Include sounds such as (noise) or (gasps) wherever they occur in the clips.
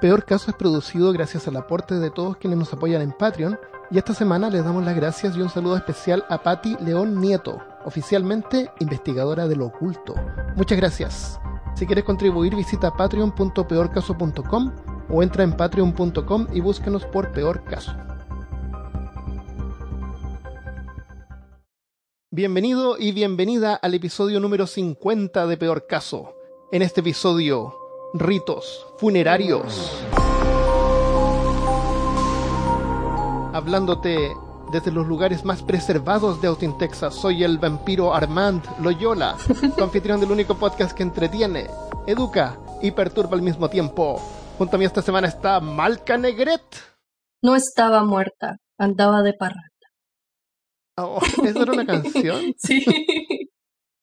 Peor Caso es producido gracias al aporte de todos quienes nos apoyan en Patreon y esta semana les damos las gracias y un saludo especial a Patti León Nieto, oficialmente investigadora de lo oculto. Muchas gracias. Si quieres contribuir visita patreon.peorcaso.com o entra en patreon.com y búsquenos por Peor Caso. Bienvenido y bienvenida al episodio número 50 de Peor Caso. En este episodio, ritos funerarios. Hablándote desde los lugares más preservados de Austin, Texas, soy el vampiro Armand Loyola, tu anfitrión del único podcast que entretiene, educa y perturba al mismo tiempo. Junto a mí esta semana está Malca Negret. No estaba muerta, andaba de parranda. Oh, ¿Eso era una canción? (laughs) Sí.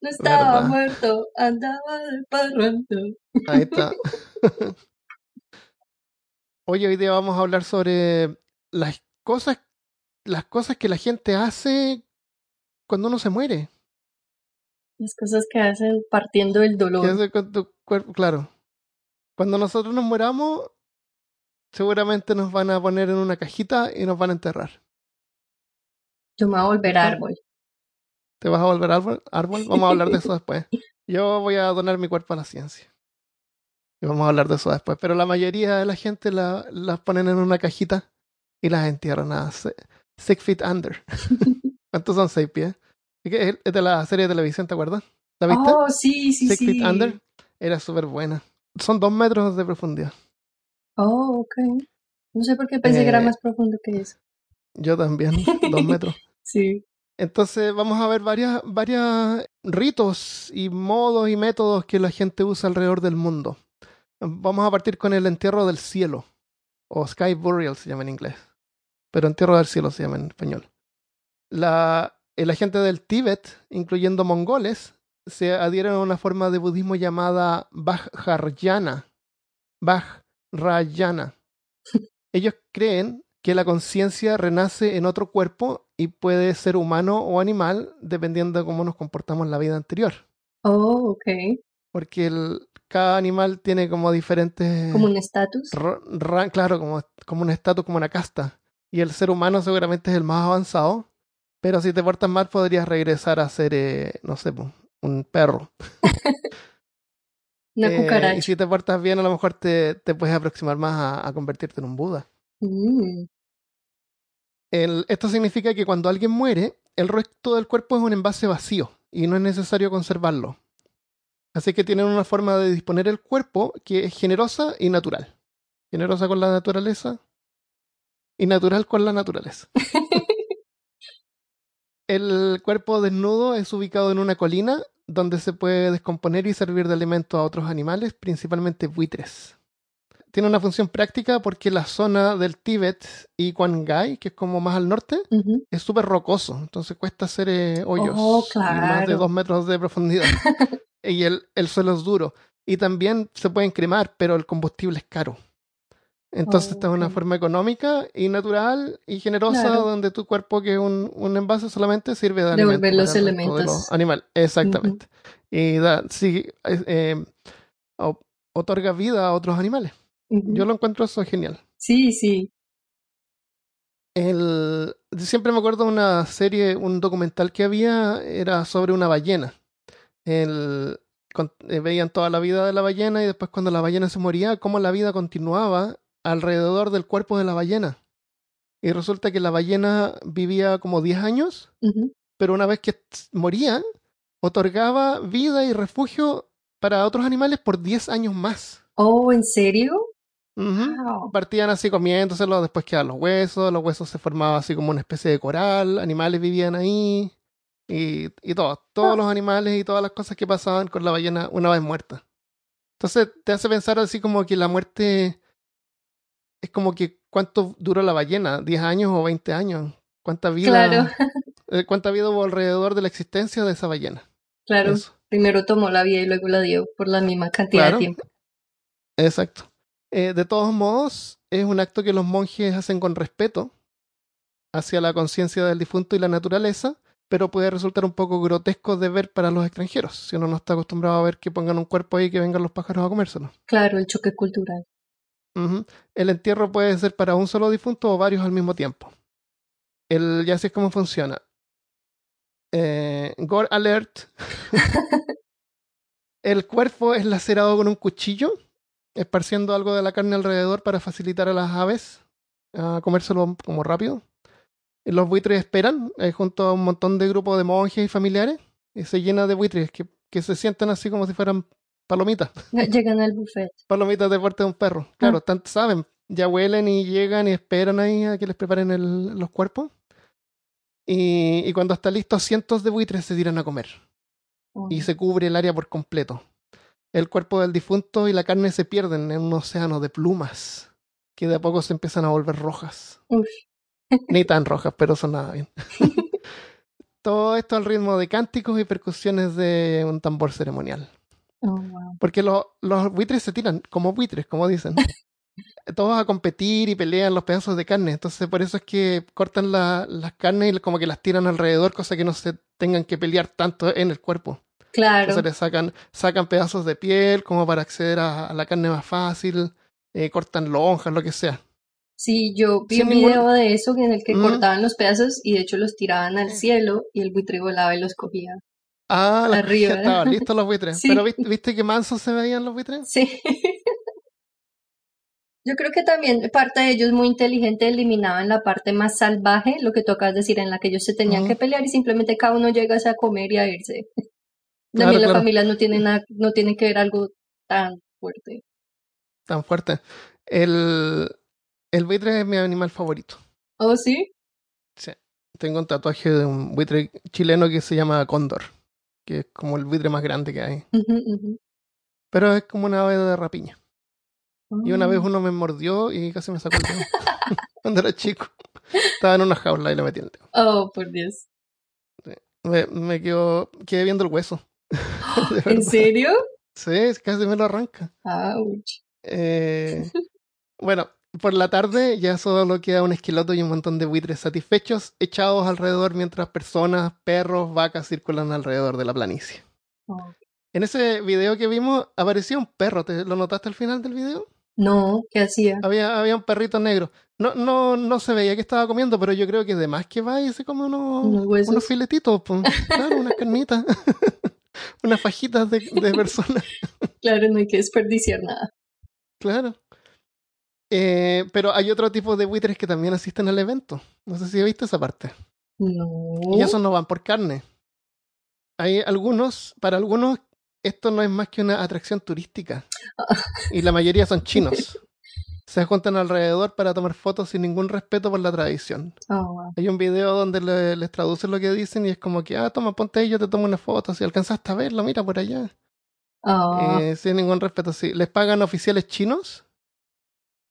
No estaba ¿Verdad? muerto, andaba de parranda. Ahí está. (laughs) Oye, hoy día vamos a hablar sobre las cosas, las cosas que la gente hace cuando uno se muere. Las cosas que hacen partiendo el ¿Qué dolor. hace con tu cuerpo? Claro. Cuando nosotros nos muramos, seguramente nos van a poner en una cajita y nos van a enterrar. Yo me voy a volver árbol. ¿Te vas a volver árbol? árbol? Vamos a hablar de eso (laughs) después. Yo voy a donar mi cuerpo a la ciencia. Y vamos a hablar de eso después. Pero la mayoría de la gente la- las ponen en una cajita y las entierran a six feet under. (laughs) ¿Cuántos son seis pies? Es de la serie de televisión, ¿te acuerdas? ¿La viste? Oh, sí, sí, six sí. feet under. Era súper buena. Son dos metros de profundidad. Oh, ok. No sé por qué pensé que era Eh, más profundo que eso. Yo también, dos metros. (laughs) Sí. Entonces vamos a ver varias, varias ritos y modos y métodos que la gente usa alrededor del mundo. Vamos a partir con el entierro del cielo, o sky burial se llama en inglés, pero entierro del cielo se llama en español. La, la gente del Tíbet, incluyendo mongoles, se adhieren a una forma de budismo llamada Vajrayana. Vajrayana. (laughs) Ellos creen que la conciencia renace en otro cuerpo y puede ser humano o animal dependiendo de cómo nos comportamos en la vida anterior. Oh, ok. Porque el- cada animal tiene como diferentes... Como un estatus. claro, como, como un estatus, como una casta. Y el ser humano seguramente es el más avanzado. Pero si te portas mal podrías regresar a ser, eh, no sé, un perro. (laughs) Una Eh, y si te portas bien a lo mejor te, te puedes aproximar más a- a convertirte en un Buda. Mm. El- esto significa que cuando alguien muere, el resto del cuerpo es un envase vacío y no es necesario conservarlo. Así que tienen una forma de disponer el cuerpo que es generosa y natural. Generosa con la naturaleza y natural con la naturaleza. (laughs) el cuerpo desnudo es ubicado en una colina donde se puede descomponer y servir de alimento a otros animales, principalmente buitres. Tiene una función práctica porque la zona del Tíbet y Kwangai, que es como más al norte, es súper rocoso, entonces cuesta hacer eh, hoyos Oh, y más de claro. dos metros de profundidad. (laughs) y el, el suelo es duro. Y también se pueden cremar, pero el combustible es caro. Entonces esta es una forma económica y natural y generosa Claro. donde tu cuerpo, que es un, un envase, solamente sirve de alimento Devolver los para el resto de elementos. los animales. Exactamente. Y da, sí, eh, otorga vida a otros animales. Yo lo encuentro eso genial. Sí, sí. El, siempre me acuerdo de una serie, un documental que había, era sobre una ballena. El, con- eh, veían toda la vida de la ballena y después cuando la ballena se moría, cómo la vida continuaba alrededor del cuerpo de la ballena. Y resulta que la ballena vivía como 10 años, pero una vez que moría, otorgaba vida y refugio para otros animales por 10 años más. Oh, ¿en serio? Wow. partían así comiéndoselo, después quedaban los huesos, los huesos se formaban así como una especie de coral, animales vivían ahí y, y todo, todos los animales y todas las cosas que pasaban con la ballena una vez muerta. Entonces te hace pensar así como que la muerte es como que cuánto duró la ballena, 10 años o 20 años, cuánta vida, Claro, eh, cuánta vida hubo alrededor de la existencia de esa ballena. claro. Eso. Primero tomó la vida y luego la dio por la misma cantidad Claro. de tiempo. Exacto. Eh, de todos modos, es un acto que los monjes hacen con respeto hacia la conciencia del difunto y la naturaleza, pero puede resultar un poco grotesco de ver para los extranjeros, si uno no está acostumbrado a ver que pongan un cuerpo ahí y que vengan los pájaros a comérselo. Claro, el choque cultural. El entierro puede ser para un solo difunto o varios al mismo tiempo. El, ya sé cómo funciona. Eh, gore alert. (laughs) el cuerpo es lacerado con un cuchillo, esparciendo algo de la carne alrededor para facilitar a las aves a comérselo como rápido. Los buitres esperan eh, junto a un montón de grupos de monjes y familiares y se llena de buitres que, que se sientan así como si fueran palomitas. (laughs) Llegan al buffet. Palomitas de parte de un perro. Claro, tanto saben, ya huelen y llegan y esperan ahí a que les preparen el- los cuerpos. Y, y cuando está listo, cientos de buitres se tiran a comer Oh, y se cubre el área por completo. El cuerpo del difunto y la carne se pierden en un océano de plumas que de a poco se empiezan a volver rojas. Uf. (laughs) Ni tan rojas, pero son nada bien. (laughs) Todo esto al ritmo de cánticos y percusiones de un tambor ceremonial. Oh, wow. Porque lo- los buitres se tiran como buitres, como dicen. (laughs) Todos a competir y pelean los pedazos de carne. Entonces, por eso es que cortan la- las carnes y como que las tiran alrededor, cosa que no se tengan que pelear tanto en el cuerpo. Claro. Entonces, le sacan, sacan pedazos de piel como para acceder a, a la carne más fácil. eh, cortan lonjas, lo que sea. Sí, yo vi Sin un ningún- video de eso en el que Mm. cortaban los pedazos y de hecho los tiraban al cielo y el buitre volaba y los cogía. Ah, Arriba. estaban (laughs) listos los buitres. Sí. Pero ¿viste, ¿viste que mansos se veían los buitres? Sí. (laughs) Yo creo que también parte de ellos muy inteligente eliminaban la parte más salvaje, lo que tocas decir, en la que ellos se tenían que pelear y simplemente cada uno llega a comer y a irse. Claro, También las claro. familias no tienen nada, no tienen que ver algo tan fuerte. Tan fuerte. El, el buitre es mi animal favorito. ¿Oh, sí? Sí. Tengo un tatuaje de un buitre chileno que se llama Cóndor, que es como el buitre más grande que hay. Pero es como una ave de rapiña. Y una vez Ah. uno me mordió y casi me sacó el dedo. (laughs) Cuando era chico. Estaba en una jaula y le metí el dedo. Oh, por Dios. Me, me quedo, quedé viendo el hueso. (laughs) ¿En serio? Sí, casi me lo arranca. Ouch. Eh, (laughs) bueno, por la tarde ya solo queda un esqueleto y un montón de buitres satisfechos echados alrededor mientras personas, perros, vacas circulan alrededor de la planicie. Oh. En ese video que vimos aparecía un perro, ¿te lo notaste al final del video? No, ¿qué hacía? Había, había un perrito negro. No, no, no se veía que estaba comiendo, pero yo creo que de más que va y se come unos, Unos unos filetitos, pues, claro, unas carnitas, (laughs) unas fajitas de, de (laughs) personas. Claro, no hay que desperdiciar nada. Claro. Eh, pero hay otro tipo de buitres que también asisten al evento. No sé si viste esa parte. No. Y esos no van por carne. Hay algunos, para algunos, esto no es más que una atracción turística. Y la mayoría son chinos. (laughs) Se juntan alrededor para tomar fotos sin ningún respeto por la tradición. Oh, wow. Hay un video donde le- les traducen lo que dicen y es como que, ah, toma, ponte ahí, yo te tomo una foto. Si alcanzaste a verlo, mira por allá. Oh, Eh, sin ningún respeto, sí. Les pagan oficiales chinos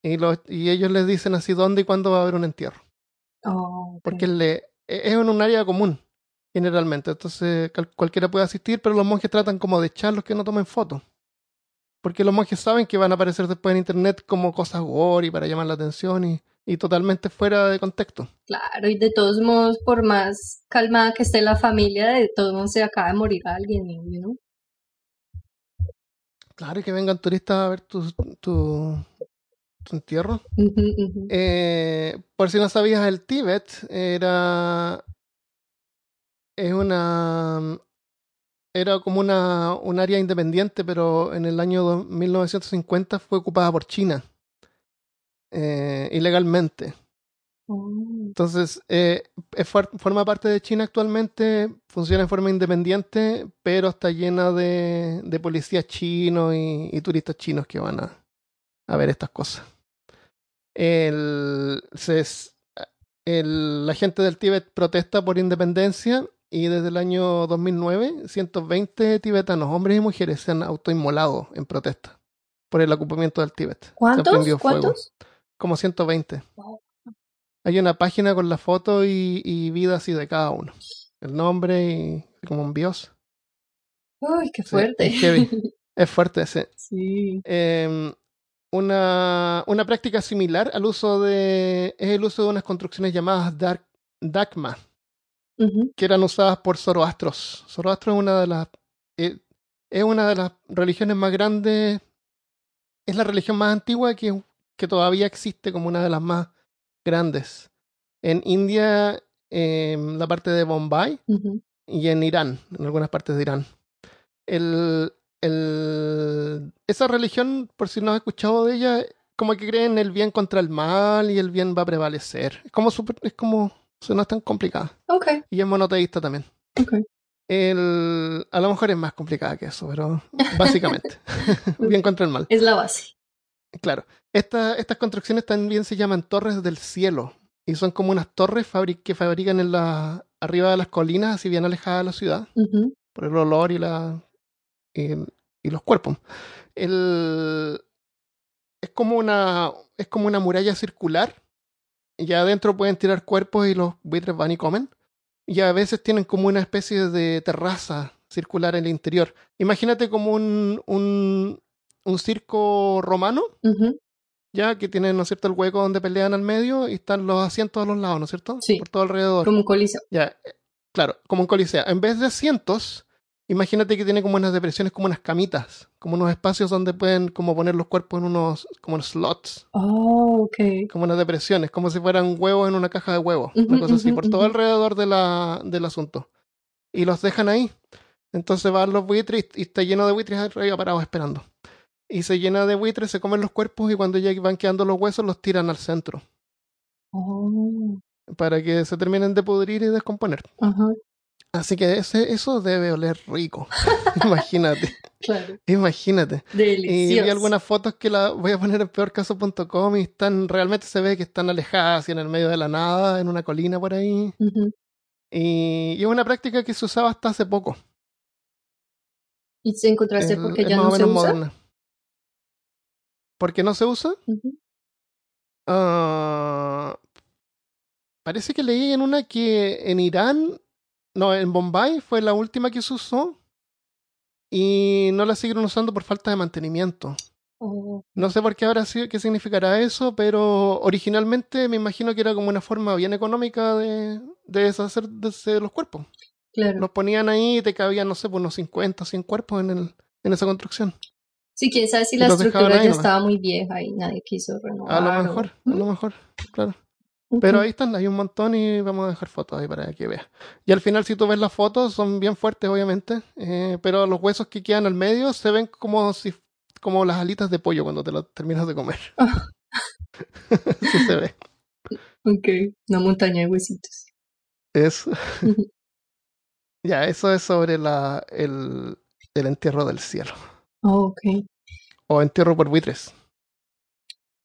y, los, y ellos les dicen así dónde y cuándo va a haber un entierro. oh. Porque le, e- es en un área común, generalmente. Entonces cualquiera puede asistir, pero los monjes tratan como de echar los que no tomen fotos. Porque los monjes saben que van a aparecer después en internet como cosas gore y para llamar la atención y, y totalmente fuera de contexto. Claro, y de todos modos, por más calmada que esté la familia, de todos modos se acaba de morir alguien, ¿no? Claro, y que vengan turistas a ver tu, tu, tu entierro. Eh, por si no sabías, el Tíbet era. Es una. Era como una, un área independiente, pero en el año dos- 1950 fue ocupada por China. eh, ilegalmente. Oh, Entonces, eh, es forma parte de China actualmente, funciona en forma independiente, pero está llena de, de policías chinos y, y turistas chinos que van a, a ver estas cosas. El, se el- la gente del Tíbet protesta por independencia y desde el año 2009, 120 tibetanos, hombres y mujeres, se han autoinmolado en protesta por el ocupamiento del Tíbet. Se ¿Cuántos? fuego. ¿Cuántos? Como 120. Wow. Hay una página con la foto y, y vida así de cada uno. El nombre y como un bios. Uy, qué Sí, fuerte. es (laughs) fuerte ese. Sí. Eh, una, una práctica similar al uso de. es el uso de unas construcciones llamadas dark, Dakma, Que eran usadas por Zoroastros. Zoroastro es una de las. eh, es una de las religiones más grandes. Es la religión más antigua que, que todavía existe como una de las más grandes. En India, en la parte de Bombay y en Irán, en algunas partes de Irán. El, el, esa religión, por si no has escuchado de ella, como que creen el bien contra el mal y el bien va a prevalecer. Es como súper- es como, sea, no es tan complicada. Y es monoteísta también. El, a lo mejor es más complicada que eso, pero básicamente. (laughs) (laughs) bien contra el mal. Es la base. Claro. Esta- estas construcciones también se llaman torres del cielo. Y son como unas torres que fabrican en la, arriba de las colinas, así bien alejadas de la ciudad, por el olor y, la, y, y los cuerpos. El, es, como una, es como una muralla circular. Y adentro pueden tirar cuerpos y los buitres van y comen. Y a veces tienen como una especie de terraza circular en el interior. Imagínate como un, un, un circo romano ya que tienen, ¿no es cierto?, el hueco donde pelean al medio y están los asientos a los lados, ¿no es cierto? Sí. Por todo alrededor. Como un coliseo. Ya, eh, claro, como un coliseo. En vez de asientos, imagínate que tiene como unas depresiones, como unas camitas, como unos espacios donde pueden como poner los cuerpos en unos, como unos slots, Oh, ok. como unas depresiones, como si fueran huevos en una caja de huevos, una cosa así, por todo alrededor de la, del asunto. Y los dejan ahí. Entonces van los buitres y, y está lleno de buitres arriba parados esperando. Y se llena de buitres, se comen los cuerpos y cuando ya van quedando los huesos los tiran al centro Oh, para que se terminen de pudrir y descomponer. ajá, Así que ese, eso debe oler rico. (laughs) imagínate, claro. imagínate. Y Delicioso. vi algunas fotos que la voy a poner en peorcaso.com y están, realmente se ve que están alejadas y en el medio de la nada, en una colina por ahí. Y, y es una práctica que se usaba hasta hace poco. ¿Y se encontraste Es- porque ya no se usa? moderna. ¿Por qué no se usa? Ah, parece que leí en una que en Irán, no, en Bombay fue la última que se usó y no la siguieron usando por falta de mantenimiento. Oh, No sé por qué habrá sido, qué significará eso, pero originalmente me imagino que era como una forma bien económica de, de deshacerse de los cuerpos. claro. Los ponían ahí y te cabían, no sé, por unos 50, 100 cuerpos en, el, en esa construcción. Sí, quién sabe si la estructura ya nomás. estaba muy vieja y nadie quiso renovar. A lo o- mejor, a lo mejor, claro. Pero ahí están, hay un montón y vamos a dejar fotos ahí para que veas. Y al final, si tú ves las fotos, son bien fuertes, obviamente, eh, pero los huesos que quedan al medio se ven como si como las alitas de pollo cuando te las terminas de comer. Ah. (laughs) Así se ve. (laughs) Ok, una montaña de huesitos. Es, Ujú. (laughs) ya, eso es sobre la, el, el entierro del cielo. Oh, ok. O entierro por buitres.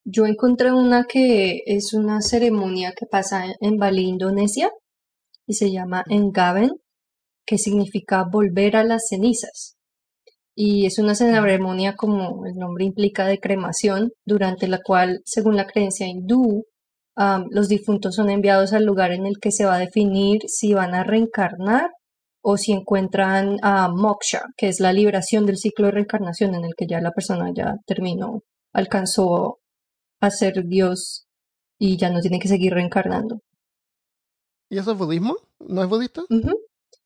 Yo encontré una que es una ceremonia que pasa en- Bali, Indonesia, y se llama Engaben, que significa volver a las cenizas. Y es una ceremonia, como el nombre implica, de cremación, durante la cual, según la creencia hindú, los difuntos son enviados al lugar en el que se va a definir si van a reencarnar o si encuentran a moksha, que es la liberación del ciclo de reencarnación en el que ya la persona ya terminó, alcanzó a ser Dios y ya no tiene que seguir reencarnando. ¿Y eso es budismo? ¿No es budista?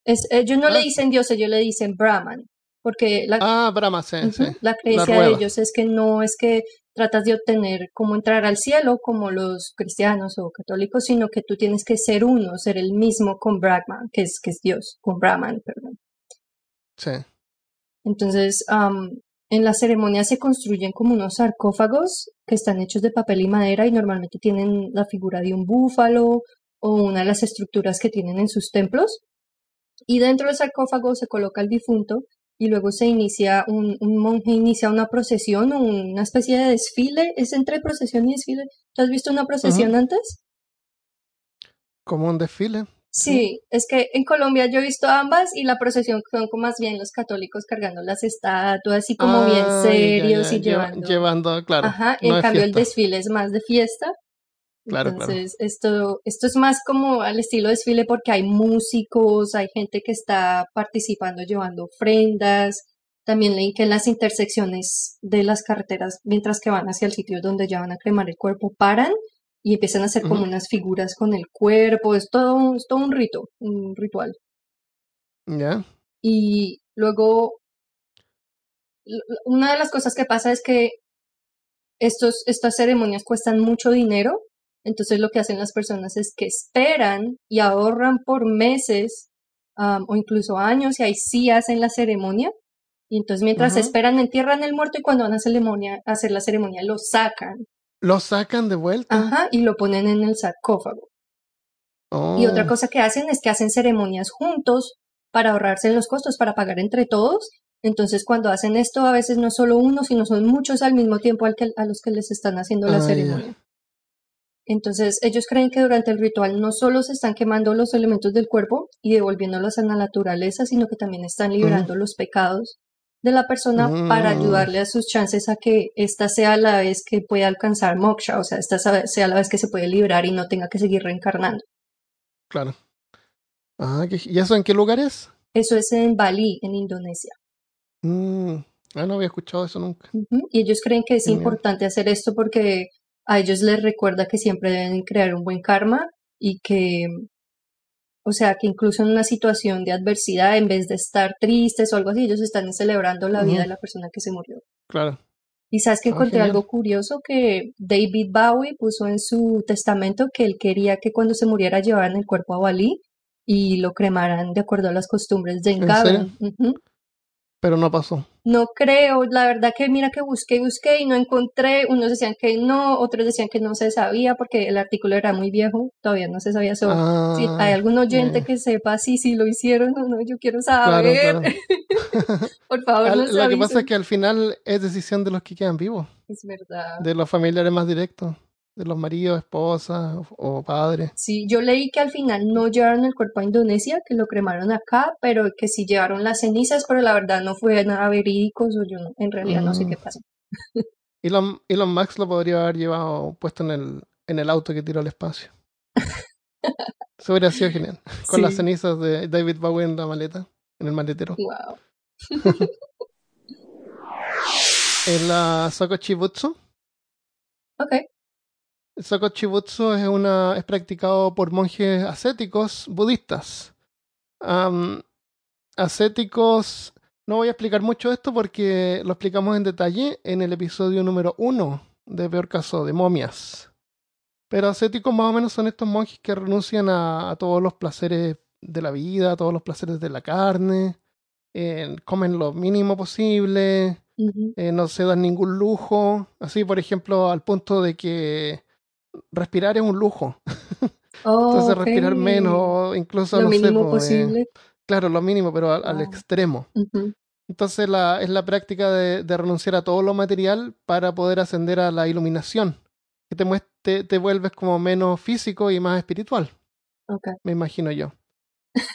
Es, ellos no le Ah. dicen Dios, ellos le dicen Brahman, porque la, Ah, Brahma, sí, la creencia de ellos es que no es que tratas de obtener como entrar al cielo como los cristianos o católicos, sino que tú tienes que ser uno, ser el mismo con Brahman, que es, que es Dios, con Brahman, perdón. Sí. Entonces, am, en la ceremonia se construyen como unos sarcófagos que están hechos de papel y madera y normalmente tienen la figura de un búfalo o una de las estructuras que tienen en sus templos. Y dentro del sarcófago se coloca el difunto y luego se inicia, un, un monje inicia una procesión o una especie de desfile. Es entre procesión y desfile. ¿Tú has visto una procesión antes? Como un desfile. Sí, es que en Colombia yo he visto ambas y la procesión son como más bien los católicos cargando las estatuas y como bien Ah, ya, ya, serios y lleva- llevando. Llevando, claro. Ajá, no en cambio el fiesta. desfile es más de fiesta. Claro, claro. Entonces, esto, esto es más como al estilo desfile porque hay músicos, hay gente que está participando llevando ofrendas. También leí que en las intersecciones de las carreteras, mientras que van hacia el sitio donde ya van a cremar el cuerpo, paran y empiezan a hacer como unas figuras con el cuerpo. Es todo, es todo un rito, un ritual. Ya. Y luego, una de las cosas que pasa es que estos, estas ceremonias cuestan mucho dinero, entonces lo que hacen las personas es que esperan y ahorran por meses um, o incluso años y ahí sí hacen la ceremonia. Y entonces mientras esperan entierran el muerto y cuando van a, ceremonia, a hacer la ceremonia lo sacan. ¿Lo sacan de vuelta? Ajá, y lo ponen en el sarcófago. Y otra Oh, cosa que hacen es que hacen ceremonias juntos para ahorrarse los costos, para pagar entre todos. Entonces, cuando hacen esto, a veces no es solo uno, sino son muchos al mismo tiempo al que, a los que les están haciendo la Ah, ceremonia. Entonces, ellos creen que durante el ritual no solo se están quemando los elementos del cuerpo y devolviéndolos a la naturaleza, sino que también están liberando los pecados de la persona para Mm. ayudarle a sus chances a que esta sea la vez que pueda alcanzar moksha, o sea, esta sea la vez que se puede librar y no tenga que seguir reencarnando. claro. Ah, ¿qué- ¿y eso en qué lugar es? Eso es en Bali, en Indonesia. Mm, ah, no había escuchado eso nunca. Y ellos creen que es importante hacer esto porque a ellos les recuerda que siempre deben crear un buen karma y que, o sea, que incluso en una situación de adversidad, en vez de estar tristes o algo así, ellos están celebrando la vida de la persona que se murió. Claro. Y sabes que Ah, encontré algo curioso que David Bowie puso en su testamento que él quería que cuando se muriera llevaran el cuerpo a Bali y lo cremaran de acuerdo a las costumbres de ¿En Engaben. Ujú. Pero no pasó. No creo, la verdad que mira que busqué y busqué y no encontré, unos decían que no, otros decían que no se sabía porque el artículo era muy viejo, todavía no se sabía sobre. Ah, si hay algún oyente que sepa si si lo hicieron o no, yo quiero saber. claro. (laughs) Por favor, nos Lo que pasa es que al final es decisión de los que quedan vivos, Es verdad. de los familiares más directos, de los maridos, esposas o, o padres. Sí, yo leí que al final no llevaron el cuerpo a Indonesia, que lo cremaron acá, pero que sí llevaron las cenizas, pero la verdad no fue nada verídico, o yo no- en realidad no sé Mm. qué pasó. (laughs) Elon, Elon Musk lo podría haber llevado puesto en el, en el auto que tiró al espacio. (laughs) Eso hubiera sido genial. Con las cenizas de David Bowie en la maleta, en el maletero. Wow. (laughs) En la Sokochibutsu. Ok. El Sokochibutsu es, una, es practicado por monjes ascéticos budistas. Ascéticos, no voy a explicar mucho esto porque lo explicamos en detalle en el episodio número uno de Peor Caso de Momias. Pero ascéticos más o menos son estos monjes que renuncian a, a todos los placeres de la vida, a todos los placeres de la carne, eh, comen lo mínimo posible, eh, no se dan ningún lujo. Así, por ejemplo, al punto de que respirar es un lujo. (laughs) Entonces, Ok. respirar menos, incluso, Lo no sé, mínimo po, eh, posible. claro, lo mínimo, pero al, al Wow. extremo. Entonces, la, es la práctica de, de renunciar a todo lo material para poder ascender a la iluminación, que te, te, te vuelves como menos físico y más espiritual, me imagino yo.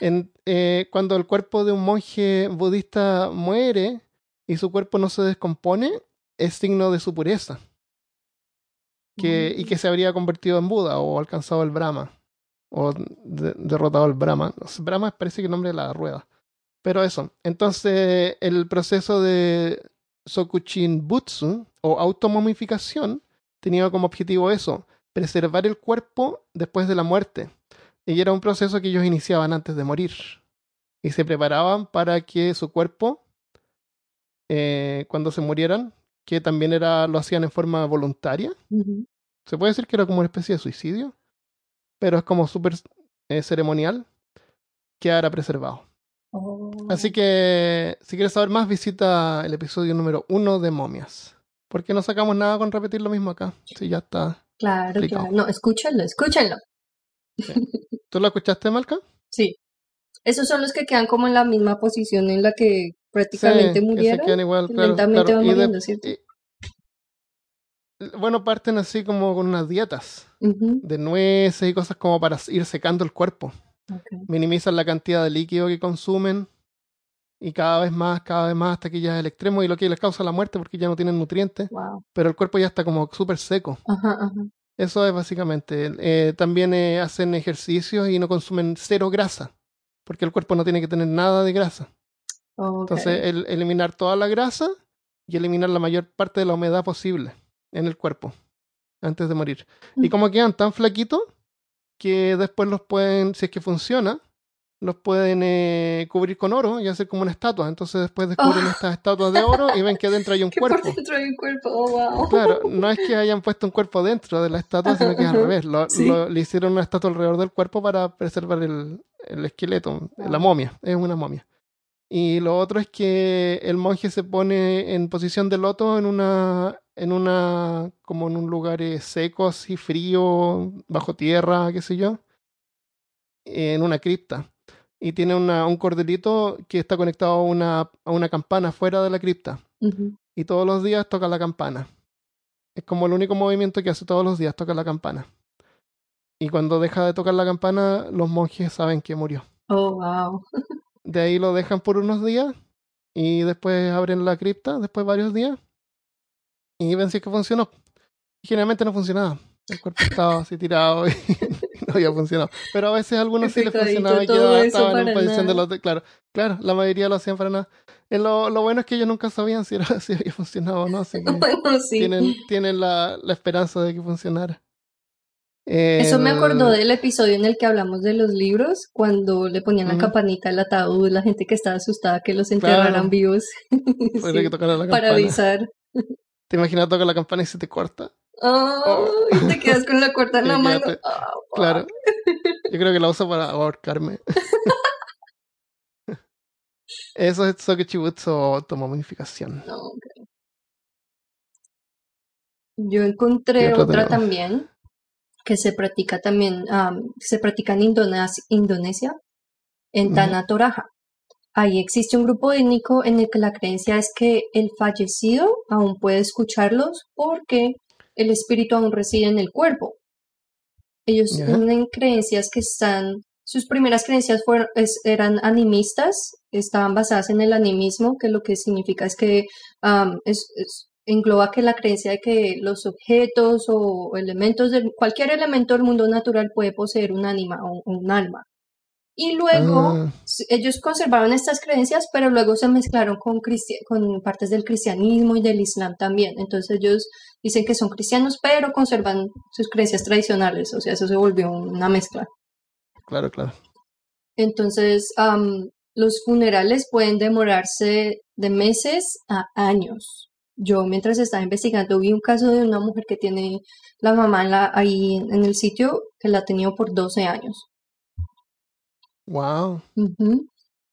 En, eh, cuando el cuerpo de un monje budista muere y su cuerpo no se descompone, es signo de su pureza que, y que se habría convertido en Buda o alcanzado el Brahma o de- derrotado el Brahma. Brahma parece que el nombre de la rueda. Pero eso, entonces el proceso de Sokuchin Butsu o automomificación tenía como objetivo eso, preservar el cuerpo después de la muerte. Y era un proceso que ellos iniciaban antes de morir. Y se preparaban para que su cuerpo, eh, cuando se murieran, que también era, lo hacían en forma voluntaria, se puede decir que era como una especie de suicidio, pero es como súper eh, ceremonial, quedara preservado. Oh. Así que si quieres saber más, visita el episodio número uno de Momias. Porque no sacamos nada con repetir lo mismo acá. Sí, ya está. Claro, explicado. claro. No, escúchenlo, escúchenlo. ¿Tú lo escuchaste, Malca? Sí. Esos son los que quedan como en la misma posición en la que prácticamente Sí, que se igual, claro. lentamente claro. van Y de- muriendo, ¿cierto? y- bueno, parten así como con unas dietas de nueces y cosas como para ir secando el cuerpo. Minimizan la cantidad de líquido que consumen y cada vez más, cada vez más hasta que ya es el extremo y lo que les causa la muerte porque ya no tienen nutrientes, Wow. pero el cuerpo ya está como súper seco. Ajá, ajá. Eso es básicamente. Eh, también eh, hacen ejercicios y no consumen cero grasa porque el cuerpo no tiene que tener nada de grasa. Entonces, el, eliminar toda la grasa y eliminar la mayor parte de la humedad posible en el cuerpo antes de morir. Y Mm. como quedan tan flaquitos que después los pueden, si es que funciona, los pueden eh, cubrir con oro y hacer como una estatua. Entonces después descubren Oh. estas estatuas de oro y ven que dentro hay un (laughs) Que por cuerpo. dentro hay un cuerpo, oh, wow. Claro, (laughs) no es que hayan puesto un cuerpo dentro de la estatua, sino que es al revés. Lo- sí. lo- le hicieron una estatua alrededor del cuerpo para preservar el, el esqueleto, la Wow. momia, es una momia. Y lo otro es que el monje se pone en posición de loto en una, en una, como en un lugar eh, seco, así frío, bajo tierra, qué sé yo, en una cripta. Y tiene una, un cordelito que está conectado a una, a una campana fuera de la cripta y todos los días toca la campana. Es como el único movimiento que hace todos los días, toca la campana. Y cuando deja de tocar la campana, los monjes saben que murió. Oh, wow. (laughs) De ahí lo dejan por unos días y después abren la cripta, después de varios días, y ven si es que funcionó. Generalmente no funcionaba. El cuerpo estaba así tirado y (laughs) no había funcionado. Pero a veces a algunos sí les funcionaba y quedaba, estaban en posición de los... Claro, claro, la mayoría lo hacían para nada. Eh, Lo, lo bueno es que ellos nunca sabían si, era, (laughs) si había funcionado o no, así que (laughs) Bueno, sí. tienen, tienen la, la esperanza de que funcionara. Eso me acordó El- del episodio en el que hablamos de los libros, cuando le ponían la campanita al ataúd, la gente que estaba asustada que los enterraran Claro. vivos. (laughs) Sí, que la para avisar. ¿Te imaginas tocar la campana y se te corta? Oh, y te quedas con la cuerda en la mano. Ah, fuck. Claro. (laughs) Yo creo que la uso para ahorcarme. (laughs) Eso es Sokechibutsu o automominificación. No, ok. Yo encontré ¿Qué otro otra tenemos? también que se practica también, am, se practica en Indones- Indonesia, en Ujú. Tanah Toraja. Ahí existe un grupo étnico en el que la creencia es que el fallecido aún puede escucharlos porque el espíritu aún reside en el cuerpo. Ellos tienen creencias que están, sus primeras creencias fueron, es- eran animistas, estaban basadas en el animismo, que lo que significa es que es- engloba que la creencia de que los objetos o elementos de cualquier elemento del mundo natural puede poseer un ánima o un alma. Y luego Ah, ellos conservaron estas creencias, pero luego se mezclaron con, con partes del cristianismo y del islam también. Entonces ellos dicen que son cristianos, pero conservan sus creencias tradicionales. O sea, eso se volvió una mezcla. claro, claro. Entonces, am, los funerales pueden demorarse de meses a años. Yo mientras estaba investigando vi un caso de una mujer que tiene la mamá en la- ahí en el sitio que la ha tenido por 12 años. Wow.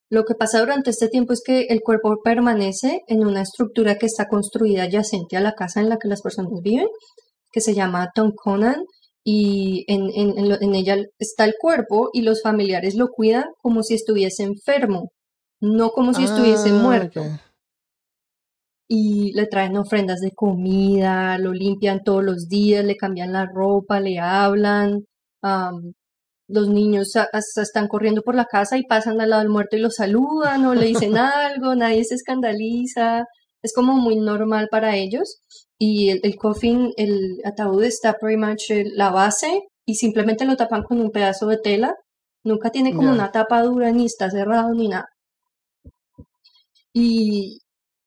Lo que pasa durante este tiempo es que el cuerpo permanece en una estructura que está construida adyacente a la casa en la que las personas viven, que se llama Tonkonan, y en, en- en lo- en ella está el cuerpo y los familiares lo cuidan como si estuviese enfermo, no como si estuviese Ah, muerto. Y le traen ofrendas de comida, lo limpian todos los días, le cambian la ropa, le hablan. am, los niños hasta están corriendo por la casa y pasan al lado del muerto y lo saludan o le dicen (laughs) algo, nadie se escandaliza. Es como muy normal para ellos. Y el, el coffin, el ataúd está pretty much la base y simplemente lo tapan con un pedazo de tela. Nunca tiene como una tapa dura, ni está cerrado, ni nada. Y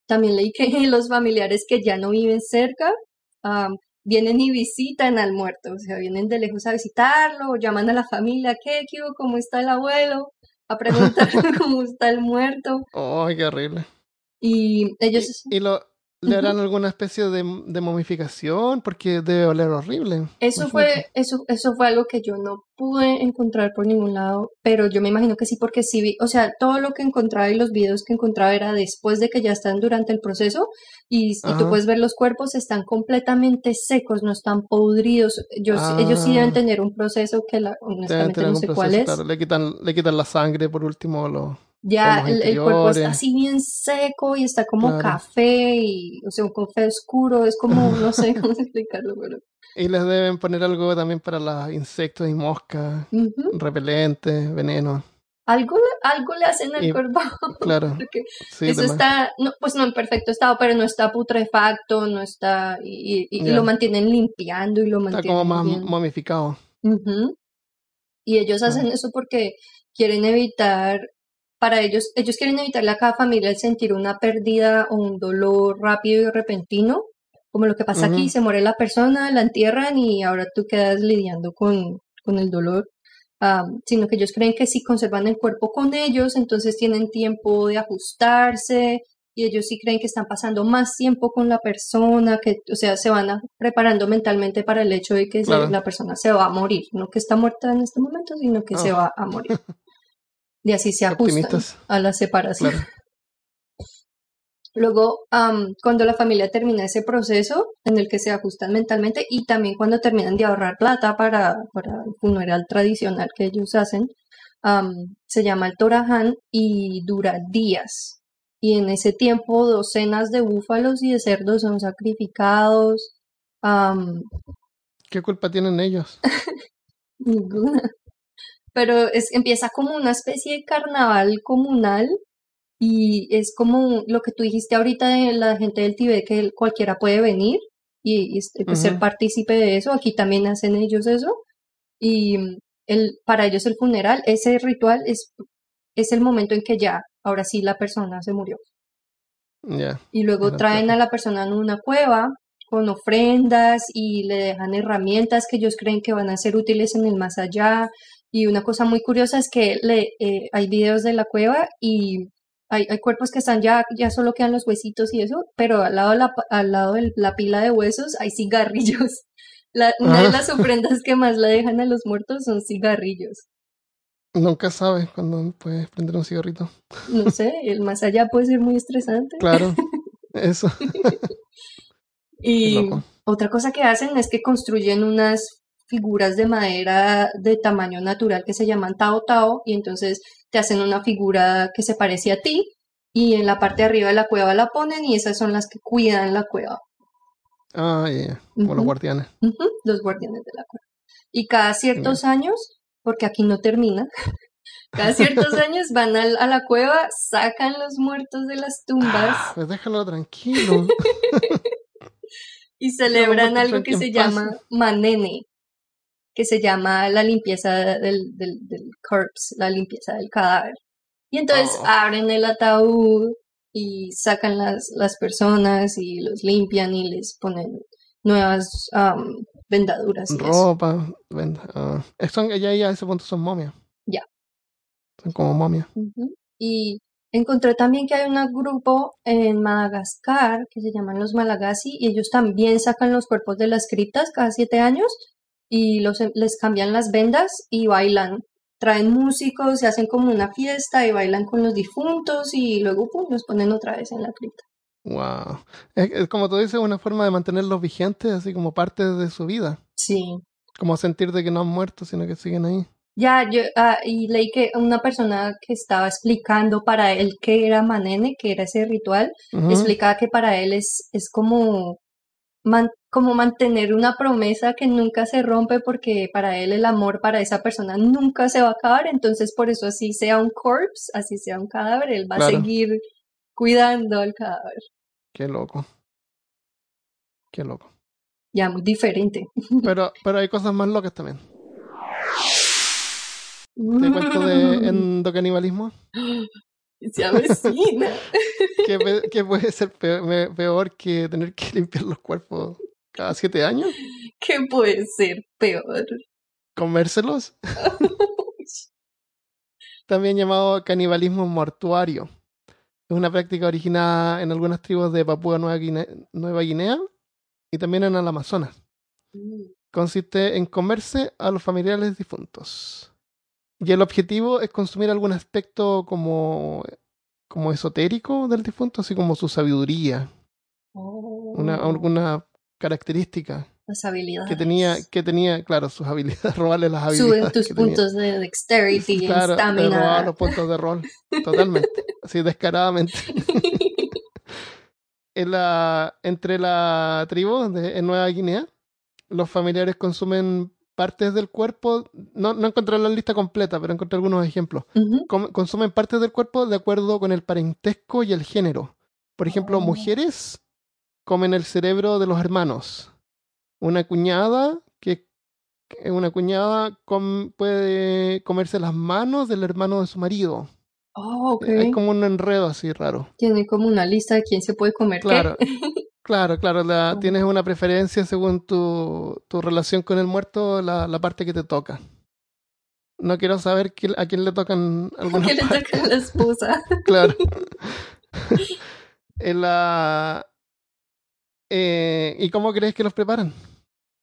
también leí que (laughs) los familiares que ya no viven cerca vienen y visitan al muerto, o sea, vienen de lejos a visitarlo, o llaman a la familia, ¿qué, qué? ¿Cómo está el abuelo? A preguntar (laughs) cómo está el muerto. Ay, qué horrible. Y ellos, ¿Y, y lo, le harán alguna especie de, de momificación? Porque debe oler horrible. eso fue, eso, eso fue algo que yo no pude encontrar por ningún lado, pero yo me imagino que sí, porque sí vi, o sea, todo lo que encontraba y los videos que encontraba era después de que ya están durante el proceso, y, y tú puedes ver los cuerpos, están completamente secos, no están podridos. Yo, sí- Ellos sí deben Ah. tener un proceso que la, honestamente no sé cuál es. claro. Le quitan, le quitan la sangre por último. Lo, Ya el, el cuerpo está así bien seco y está como Claro. café y, o sea, un café oscuro, es como, (laughs) no sé cómo (laughs) explicarlo, pero... y les deben poner algo también para los insectos y moscas, Ujú. repelentes, veneno. Algo, le- algo le hacen al Y- cuerpo, (laughs) Claro. porque Sí, eso está, no, pues no en perfecto estado, pero no está putrefacto, no está, y, y- y Ya. lo mantienen limpiando y lo Está mantienen como más bien. momificado. Ujú. Y ellos hacen eso porque quieren evitar, para ellos, ellos quieren evitarle a cada familia el sentir una pérdida o un dolor rápido y repentino, como lo que pasa aquí, se muere la persona, la entierran y ahora tú quedas lidiando con, con el dolor. am, sino que ellos creen que si conservan el cuerpo con ellos, entonces tienen tiempo de ajustarse y ellos sí creen que están pasando más tiempo con la persona, que, o sea, se van a- preparando mentalmente para el hecho de que Claro. la persona se va a morir, no que está muerta en este momento, sino que se Ah. va a morir. (laughs) Y así se ajustan Optimistas. a la separación. Claro. (laughs) Luego, cuando la familia termina ese proceso en el que se ajustan mentalmente y también cuando terminan de ahorrar plata para, para el funeral tradicional que ellos hacen, se llama el Torahan y dura días. Y en ese tiempo docenas de búfalos y de cerdos son sacrificados. ¿Qué culpa tienen ellos? (laughs) Ninguna. Pero es, empieza como una especie de carnaval comunal y es como lo que tú dijiste ahorita de la gente del Tíbet, que cualquiera puede venir y, y este, pues, ser Ujú. partícipe de eso. Aquí también hacen ellos eso. Y mm, el, para ellos el funeral, ese ritual es, es el momento en que ya, ahora sí la persona se murió. Ya. Y luego traen a la persona en una cueva con ofrendas y le dejan herramientas que ellos creen que van a ser útiles en el más allá. Y una cosa muy curiosa es que le, eh, hay videos de la cueva y hay, hay cuerpos que están ya, ya solo quedan los huesitos y eso, pero al lado de la, al lado de la pila de huesos hay cigarrillos. (laughs) La, una de Ah. las ofrendas que más le dejan a los muertos son cigarrillos. Nunca sabes cuándo puedes prender un cigarrito. No sé, el más allá puede ser muy estresante. Claro. (laughs) Eso. Y otra cosa que hacen es que construyen unas figuras de madera de tamaño natural que se llaman tao tao y entonces te hacen una figura que se parece a ti y en la parte de arriba de la cueva la ponen y esas son las que cuidan la cueva, Ah, ya, ya. Como los guardianes. Los guardianes de la cueva. Y cada ciertos años, porque aquí no termina, (laughs) cada ciertos (laughs) años van al- a, la cueva, sacan los muertos de las tumbas Ah, pues déjalo tranquilo. (laughs) y celebran algo que se paz. llama manene, que se llama la limpieza del, del, del corpse, la limpieza del cadáver. Y entonces Oh. abren el ataúd y sacan las, las personas y los limpian y les ponen nuevas am, vendaduras. Ropa. venda. ah. Eh, son, ya, ya a ese punto son momias. Ya. Son como momias. Ujú. Y encontré también que hay un grupo en Madagascar que se llaman los Malagasy y ellos también sacan los cuerpos de las criptas cada siete años y los, les cambian las vendas y bailan. Traen músicos, se hacen como una fiesta y bailan con los difuntos y luego pum, los ponen otra vez en la cripta. Wow. Es, es como tú dices, una forma de mantenerlos vigentes, así como parte de su vida. Sí. Como sentir de que no han muerto, sino que siguen ahí. Ya, yo ah, y leí que una persona que estaba explicando para él qué era Manene, que era ese ritual, explicaba que para él es, es como, man- como mantener una promesa que nunca se rompe porque para él el amor para esa persona nunca se va a acabar, entonces por eso así sea un corpse, así sea un cadáver, él va a seguir cuidando al cadáver. Qué loco. Qué loco. Ya, muy diferente. Pero, pero hay cosas más locas también. (laughs) Te cuento de endocanibalismo. (gasps) (laughs) Se avecina. (laughs) que puede ser peor, que tener que limpiar los cuerpos cada siete años. ¿Qué puede ser peor? Comérselos. (laughs) También llamado canibalismo mortuario. Es una práctica originada en algunas tribus de Papúa Nueva Guinea, Nueva Guinea y también en el Amazonas. Consiste en comerse a los familiares difuntos. Y el objetivo es consumir algún aspecto como, como esotérico del difunto, así como su sabiduría, Oh, una, alguna característica las habilidades. que tenía, que tenía, claro, sus habilidades, (laughs) robarle las Suben habilidades. tus que tenía. puntos de dexterity, (laughs) Claro, de robar los puntos de rol. Totalmente. (laughs) así descaradamente. En la, entre la tribu de, en Nueva Guinea, los familiares consumen partes del cuerpo. No, no encontré la lista completa, pero encontré algunos ejemplos. Consumen partes del cuerpo de acuerdo con el parentesco y el género. Por ejemplo, Oh. mujeres comen el cerebro de los hermanos. Una cuñada que una cuñada com- puede comerse las manos del hermano de su marido. Oh, ok. Hay como un enredo así raro. Tiene como una lista de quién se puede comer qué. (laughs) Claro, claro, la- Oh. Tienes una preferencia según tu, tu relación con el muerto, la, la parte que te toca. No quiero saber qui- a quién le tocan algunas Que le partes. toca a la esposa. (laughs) Claro. (laughs) En la... Eh, ¿Y cómo crees que los preparan?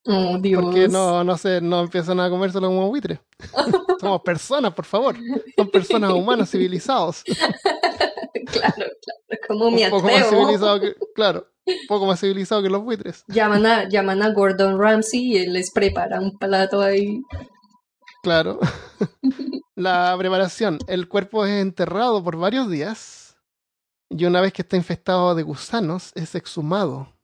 Oh, Dios. Porque no, no sé, no empiezan a comérselo como buitres. (laughs) Somos personas, por favor. Son personas humanas, civilizados. (laughs) Claro, claro. Como me Un poco más civilizado que, (laughs) claro, un poco más civilizado que los buitres. Llaman a, llaman a Gordon Ramsay y él les prepara un plato ahí. Claro. La preparación. El cuerpo es enterrado por varios días y una vez que está infectado de gusanos es exhumado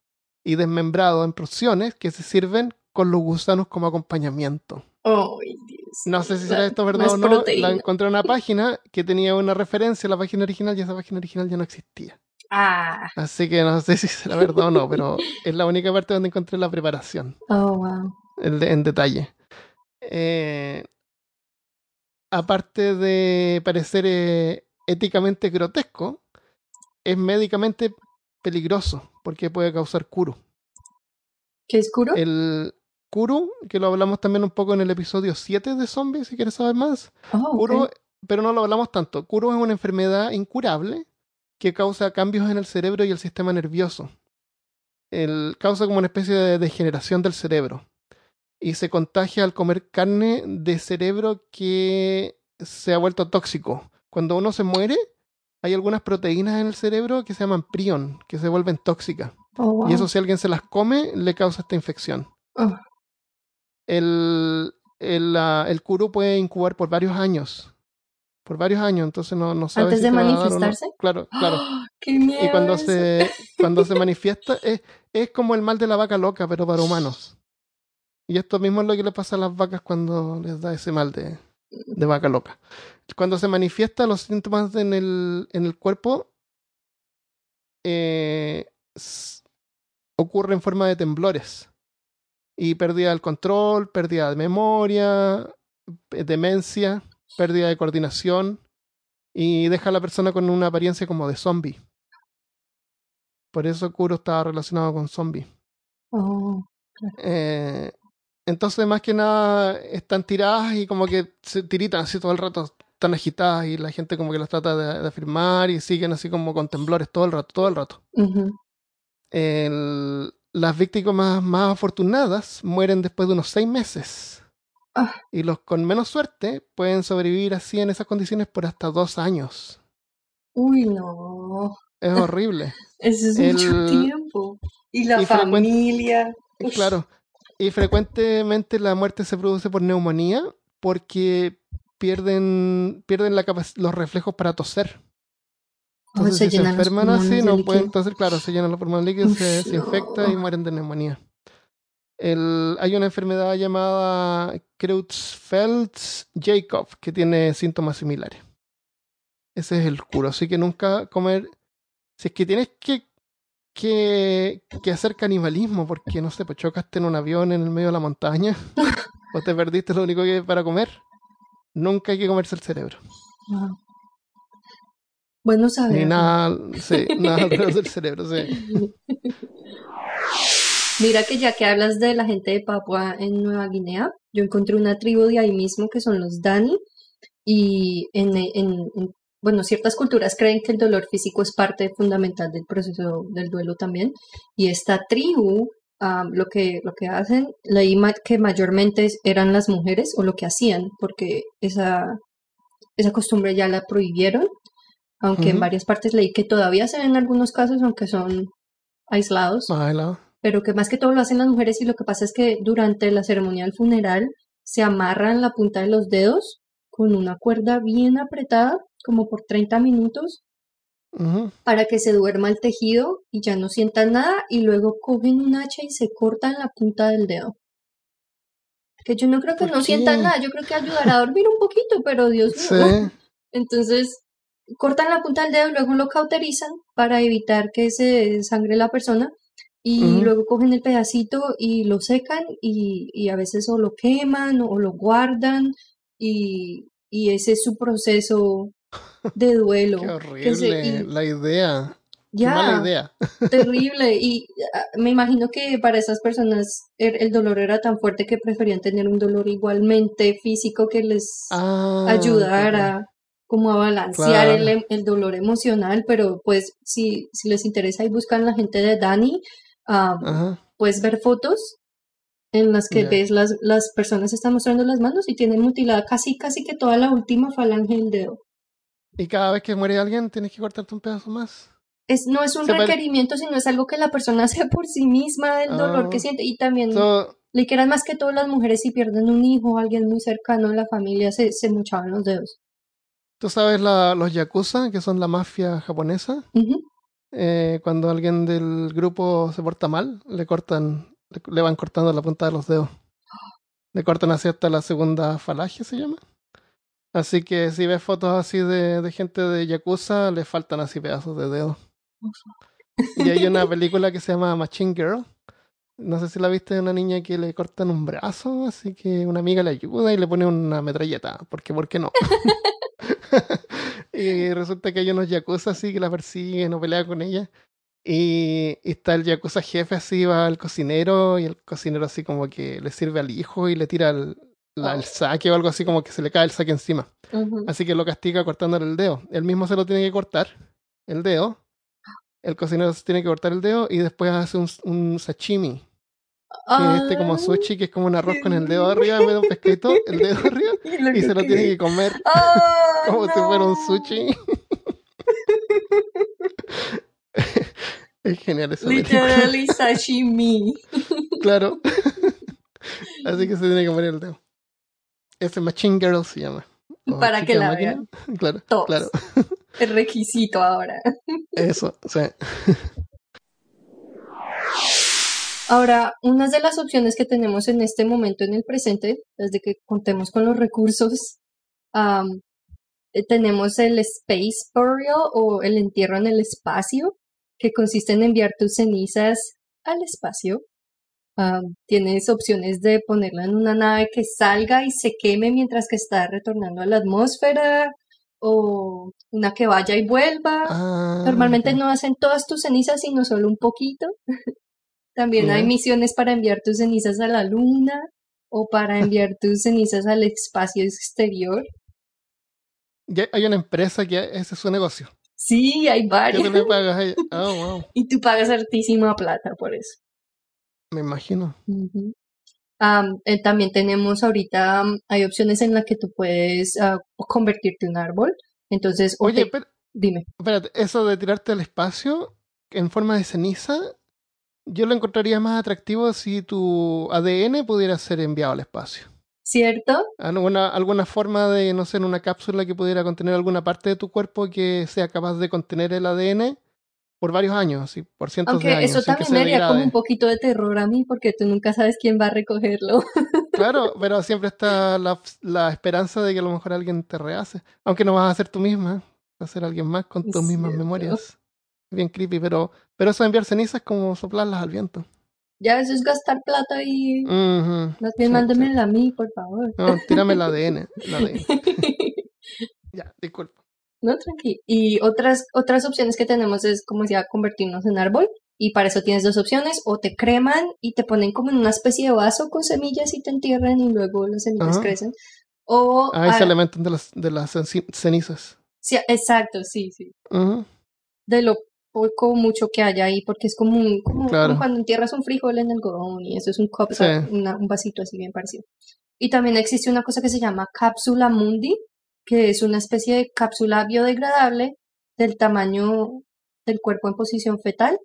y desmembrado en porciones que se sirven con los gusanos como acompañamiento. Dios. No sé si será esto verdad Más o no. proteína. La encontré en una página que tenía una referencia a la página original y esa página original ya no existía. Ah, Así que no sé si será verdad o no, pero (laughs) es la única parte donde encontré la preparación oh, wow. en detalle. Eh, aparte de parecer eh, éticamente grotesco, es médicamente peligroso porque puede causar kuru. ¿Qué es curo? El kuru, que lo hablamos también un poco en el episodio 7 de zombies, si quieres saber más. Oh, Kuru, pero no lo hablamos tanto. Kuru es una enfermedad incurable que causa cambios en el cerebro y el sistema nervioso. El, causa como una especie de degeneración del cerebro. Y se contagia al comer carne de cerebro que se ha vuelto tóxico. Cuando uno se muere, hay algunas proteínas en el cerebro que se llaman prion, que se vuelven tóxicas. Oh, wow. Y eso si alguien se las come, le causa esta infección. Oh, El, el, el kuru puede incubar por varios años. Por varios años, entonces no, no sabes ¿Antes si de no. manifestarse? Claro, claro. (gasps) ¡Qué miedo! Y cuando eso! se, cuando se (laughs) manifiesta, es, es como el mal de la vaca loca, pero para humanos. Y esto mismo es lo que le pasa a las vacas cuando les da ese mal de, de vaca loca. Cuando se manifiesta los síntomas en el, en el cuerpo, eh, ocurre en forma de temblores. Y pérdida del control, pérdida de memoria, eh, demencia, pérdida de coordinación. Y deja a la persona con una apariencia como de zombie. Por eso Kuro estaba relacionado con zombie. Oh, Eh, entonces, más que nada, están tiradas y como que se tiritan así todo el rato, están agitadas y la gente como que las trata de, de afirmar y siguen así como con temblores todo el rato, todo el rato. El- las víctimas más, afortunadas mueren después de unos seis meses. Ah. Y los con menos suerte pueden sobrevivir así en esas condiciones por hasta dos años. Uy, no. Es horrible. (laughs) Eso es El- mucho tiempo. Y la y familia. Claro. Y frecuentemente la muerte se produce por neumonía porque pierden, pierden la los reflejos para toser. Oh, Entonces, se si se enferman así, no pueden toser. Claro, se llenan los pulmones líquidos, se, Uf, se infecta y mueren de neumonía. El, hay una enfermedad llamada Creutzfeldt-Jakob que tiene síntomas similares. Ese es el curo. Así que nunca comer. Si es que tienes que, que, que hacer canibalismo, porque no sé, pues chocaste en un avión en el medio de la montaña (laughs) o te perdiste lo único que hay para comer, nunca hay que comerse el cerebro. Wow. Bueno Ni saber. nada, sí, (laughs) nada del cerebro, sí. Mira que ya que hablas de la gente de Papua en Nueva Guinea, yo encontré una tribu de ahí mismo que son los Dani y en, en- en- bueno, ciertas culturas creen que el dolor físico es parte fundamental del proceso del duelo también y esta tribu ah, lo que lo que hacen leí ma- que mayormente eran las mujeres o lo que hacían porque esa esa costumbre ya la prohibieron aunque en varias partes leí que todavía se ven en algunos casos aunque son aislados lado. pero que más que todo lo hacen las mujeres y lo que pasa es que durante la ceremonia del funeral se amarran la punta de los dedos con una cuerda bien apretada, como por 30 minutos, para que se duerma el tejido y ya no sientan nada y luego cogen un hacha y se cortan la punta del dedo. Que yo no creo que ¿Por no sientan qué? nada, yo creo que ayudará a dormir un poquito, pero Dios Sí. mío. Entonces, cortan la punta del dedo y luego lo cauterizan para evitar que se sangre la persona. Y luego cogen el pedacito y lo secan y, y a veces o lo queman o lo guardan y, y ese es su proceso de duelo. Qué se- horrible y- la idea. Qué mala Ya, idea. (laughs) terrible. Y ah, me imagino que para esas personas el, el dolor era tan fuerte que preferían tener un dolor igualmente físico que les Ah, ayudara como a balancear claro. em- el dolor emocional, pero pues si, si les interesa y buscan la gente de Dani, Ajá, puedes ver fotos en las que ves las, las personas están mostrando las manos y tienen mutilada casi casi que toda la última falange del dedo. Y cada vez que muere alguien tienes que cortarte un pedazo más. Es, no es un Se requerimiento, sino es algo que la persona hace por sí misma, el dolor que Ah, siente. Y también, so, le quieran más que todas las mujeres, si pierden un hijo o alguien muy cercano de la familia, se, se mochaban los dedos. ¿Tú sabes la, los yakuza, que son la mafia japonesa? Ujú. Eh, cuando alguien del grupo se porta mal, le cortan, le, le van cortando la punta de los dedos. (gasps) Le cortan así hasta la segunda falange, se llama. Así que si ves fotos así de, de gente de yakuza, le faltan así pedazos de dedo. Y hay una (laughs) película que se llama Machine Girl. No sé si la viste de una niña que le cortan un brazo, así que una amiga le ayuda y le pone una metralleta. Porque, ¿por qué no? (laughs) y resulta que hay unos yakuza así que la persiguen o pelean con ella. Y, y está el yakuza jefe así, va al cocinero y el cocinero así como que le sirve al hijo y le tira el, la- el saque o algo así como que se le cae el saque encima. Así que lo castiga cortándole el dedo. Él mismo se lo tiene que cortar, el dedo. El cocinero se tiene que cortar el dedo y después hace un, un sashimi. Es este como Ay, sushi, que es como un arroz con el dedo arriba en vez de un pescadito, el dedo arriba, (laughs) Y se lo tiene que comer ¡Ah, (laughs) como si fuera un sushi. (laughs) Es genial película. Literally sashimi. Claro. Así que se tiene que comer el dedo. Ese Machine Girl se llama. O Para que la vean (laughs) Claro, todos. claro. (laughs) Es requisito ahora. Eso, sí. (laughs) Ahora, unas de las opciones que tenemos en este momento en el presente, desde que contemos con los recursos, eh, tenemos el Space Burial o el entierro en el espacio, que consiste en enviar tus cenizas al espacio. Am, tienes opciones de ponerla en una nave que salga y se queme mientras que está retornando a la atmósfera, o una que vaya y vuelva. Ah, Normalmente no hacen todas tus cenizas, sino solo un poquito. (laughs) También hay misiones para enviar tus cenizas a la luna o para (laughs) enviar tus cenizas al espacio exterior. Ya hay una empresa que ese es su negocio. Sí, hay ¿Qué varias. te le pagas a ella? (laughs) Oh, wow. Y tú pagas hartísima plata por eso. Me imagino. Eh, también tenemos ahorita, am, hay opciones en las que tú puedes ah, convertirte en un árbol. Entonces, Oye, te- pero, dime. espérate, eso de tirarte al espacio en forma de ceniza, yo lo encontraría más atractivo si tu ADN pudiera ser enviado al espacio. ¿Cierto? Alguna, alguna forma de, no sé, en una cápsula que pudiera contener alguna parte de tu cuerpo que sea capaz de contener el ADN por varios años, sí, por cientos Aunque de años, eso también me haría como un poquito de terror a mí porque tú nunca sabes quién va a recogerlo. (laughs) Claro, pero siempre está la, la esperanza de que a lo mejor alguien te rehace. Aunque no vas a ser tú misma, va a ser alguien más con tus mismas Cierto. memorias. Bien creepy, pero, pero eso de enviar cenizas es como soplarlas al viento. Ya eso es gastar plata y Ujú, más bien sí, mándemela a mí, por favor. No, tírame el ADN. El ADN. (laughs) Ya, disculpa. No, tranqui. Y otras, otras opciones que tenemos es, como decía, convertirnos en árbol. Y para eso tienes dos opciones, o te creman y te ponen como en una especie de vaso con semillas y te entierran y luego las semillas Ajá. crecen. O, Ahí se ah, alimentan de las, de las cenizas. sí, exacto, sí, sí. De lo poco o mucho que haya ahí, porque es como, un- como, Claro. como cuando entierras un frijol en algodón y eso es un cup, Sí. una- un vasito así bien parecido. Y también existe una cosa que se llama cápsula mundi, que es una especie de cápsula biodegradable del tamaño del cuerpo en posición fetal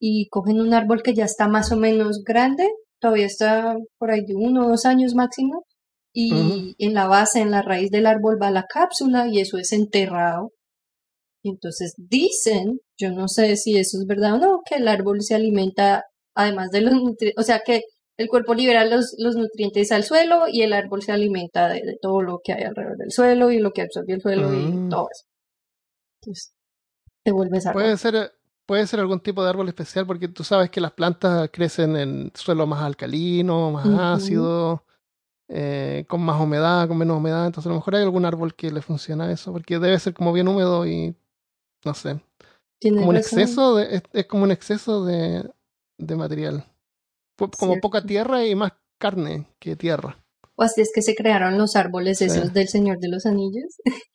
y cogen un árbol que ya está más o menos grande, todavía está por ahí de uno o dos años máximo, y Ujú. en la base, en la raíz del árbol va la cápsula y eso es enterrado. Y entonces dicen, yo no sé si eso es verdad o no, que el árbol se alimenta además de los nutrientes, o sea que el cuerpo libera los, los nutrientes al suelo y el árbol se alimenta de, de todo lo que hay alrededor del suelo y lo que absorbe el suelo Mm. y todo eso. Entonces, te vuelves árbol. Puede ser, puede ser algún tipo de árbol especial porque tú sabes que las plantas crecen en suelo más alcalino, más ácido, eh, con más humedad, con menos humedad. Entonces a lo mejor hay algún árbol que le funciona eso porque debe ser como bien húmedo y no sé. Como un razón. exceso de, es, es como un exceso de, de material. Como poca tierra y más carne que tierra. O así es que se crearon los árboles Sí. esos del Señor de los Anillos. (laughs)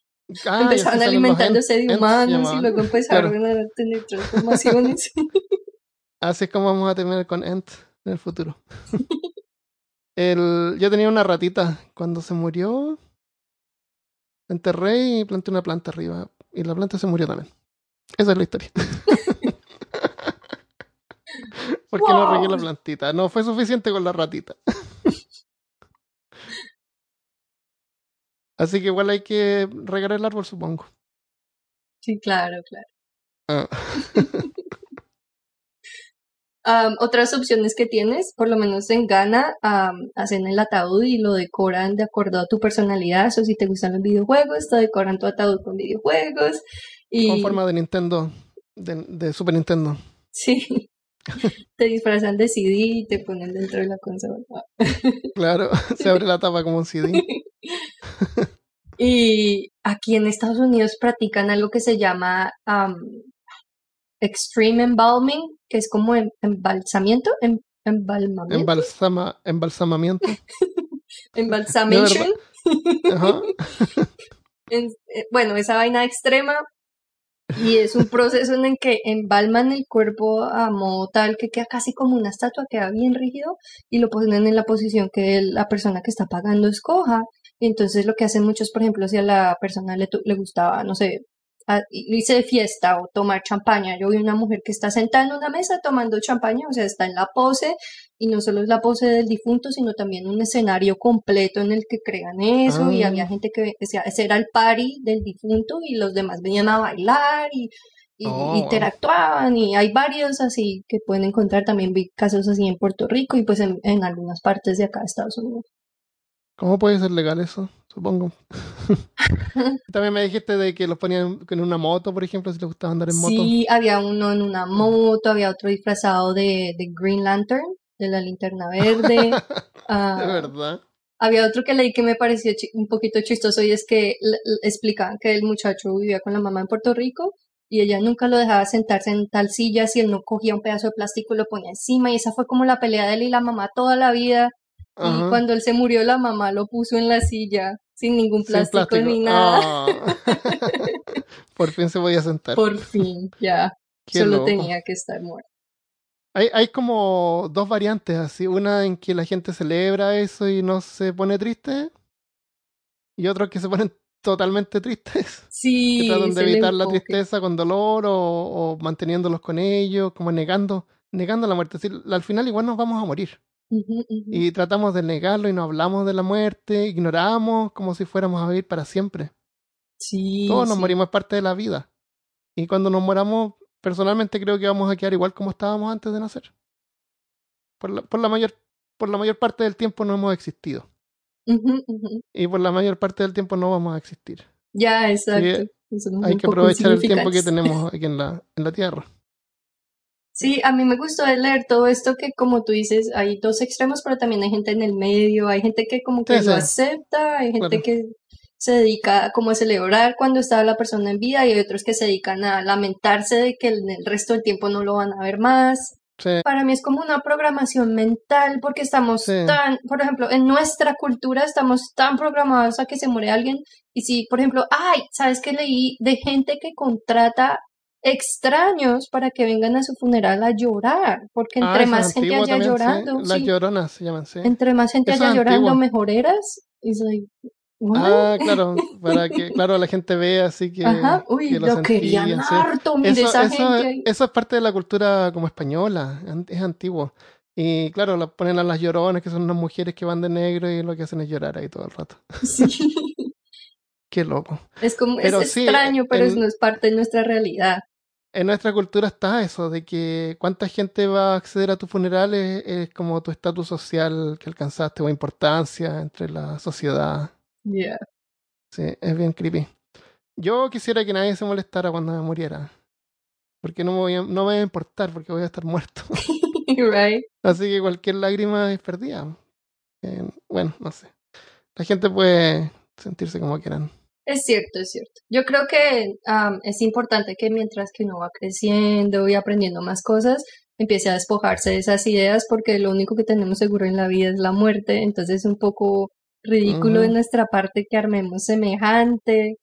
Ah, Empezaron alimentándose de humanos y luego empezaron a tener transformaciones. (laughs) Así es como vamos a terminar con Ent en el futuro. (laughs) el, yo tenía una ratita. Cuando se murió, enterré y planté una planta arriba. Y la planta se murió también. Esa es la historia. Porque no regué la Wow. plantita. No fue suficiente con la ratita. (laughs) Así que igual hay que regar el árbol, supongo. Sí, claro, claro. Ah, (laughs) otras opciones que tienes, por lo menos en Ghana, hacen el ataúd y lo decoran de acuerdo a tu personalidad. O si te gustan los videojuegos, te decoran tu ataúd con videojuegos. Y Con forma de Nintendo, de, de Super Nintendo. (laughs) sí, (laughs) te disfrazan de CD y te ponen dentro de la consola. (laughs) Claro, se abre la tapa como un CD. (laughs) Y aquí en Estados Unidos practican algo que se llama am, extreme embalming, que es como em- embalsamiento, em- embalmamiento, Embalsama, embalsamamiento. embalsamation. Ajá. En- eh, bueno, esa vaina extrema. Y es un proceso en el que embalman el cuerpo a modo tal que queda casi como una estatua, queda bien rígido y lo ponen en la posición que la persona que está pagando escoja. Y entonces lo que hacen muchos, por ejemplo, si a la persona le, le gustaba, no sé, a- irse de fiesta o tomar champaña. Yo vi una mujer que está sentada en una mesa tomando champaña, o sea, está en la pose y no solo es la pose del difunto, sino también un escenario completo en el que crean eso y Ah. había gente que decía, ese era el party del difunto y los demás venían a bailar y, y Oh, wow. interactuaban y hay varios así que pueden encontrar, también vi casos así en Puerto Rico y pues en, en algunas partes de acá de Estados Unidos. ¿Cómo puede ser legal eso? Supongo. (laughs) También me dijiste de que los ponían en una moto, por ejemplo, si les gustaba andar en moto. Sí, había uno en una moto, había otro disfrazado de, de Green Lantern, de la linterna verde. (laughs) ah, De verdad. Había otro que leí que me pareció un poquito chistoso y es que explicaban que el muchacho vivía con la mamá en Puerto Rico y ella nunca lo dejaba sentarse en tal silla si él no cogía un pedazo de plástico y lo ponía encima y esa fue como la pelea de él y la mamá toda la vida y Ajá. cuando él se murió la mamá lo puso en la silla sin ningún Sin plástico, plástico. ni nada. Ah. (laughs) Por fin se podía sentar. Por fin, ya, (laughs) Qué solo loco. tenía que estar muerto. Hay, hay como dos variantes así. Una en que la gente celebra eso y no se pone triste. Y otra que se ponen (laughs) totalmente tristes. Sí, que tratan de evitar la tristeza con dolor o, o manteniéndolos con ellos, como negando, negando la muerte. Decir, al final igual nos vamos a morir. Y tratamos de negarlo y no hablamos de la muerte, ignoramos como si fuéramos a vivir para siempre. Sí, Todos nos sí. morimos, es parte de la vida. Y cuando nos moramos, personalmente creo que vamos a quedar igual como estábamos antes de nacer. Por la, por la, mayor, por la mayor parte del tiempo no hemos existido. Y por la mayor parte del tiempo no vamos a existir. Ya, exacto. Sí, Hay que aprovechar el tiempo que tenemos (laughs) aquí en la, en la Tierra. Sí, a mí me gustó leer todo esto que como tú dices, hay dos extremos, pero también hay gente en el medio, hay gente que como que Sí, lo sí. acepta, hay gente Claro. que se dedica como a celebrar cuando está la persona en vida y hay otros que se dedican a lamentarse de que en el resto del tiempo no lo van a ver más. Sí, Para mí es como una programación mental porque estamos Sí. tan, por ejemplo, en nuestra cultura estamos tan programados a que se muere alguien y si, por ejemplo, ay, ¿sabes qué leí de gente que contrata extraños para que vengan a su funeral a llorar? Porque entre más gente haya también, sí. llorando, Las sí, lloronas se llaman, sí. entre más gente haya llorando, antiguo. mejor eras. It's like? Ah, claro, (laughs) para que claro la gente vea así que, Ajá, uy, que lo, lo querían harto, mire Eso, esa eso, gente eso es parte de la cultura como española, es antiguo. Y claro, la ponen a las lloronas, que son unas mujeres que van de negro y lo que hacen es llorar ahí todo el rato. Sí. (laughs) Qué loco. Es como, Pero es sí, extraño, pero en- no es parte de nuestra realidad. En nuestra cultura está eso, de que cuánta gente va a acceder a tu funeral es, es como tu estatus social que alcanzaste o importancia entre la sociedad. Yeah. Sí, es bien creepy. Yo quisiera que nadie se molestara cuando me muriera. Porque no me, voy a, no me va a importar, porque voy a estar muerto. (laughs) right. Así que cualquier lágrima es perdida. Eh, bueno, no sé. La gente puede sentirse como quieran. Es cierto, es cierto. Yo creo que am, es importante que mientras que uno va creciendo y aprendiendo más cosas, empiece a despojarse de esas ideas porque lo único que tenemos seguro en la vida es la muerte. Entonces es un poco ridículo de nuestra parte que armemos semejante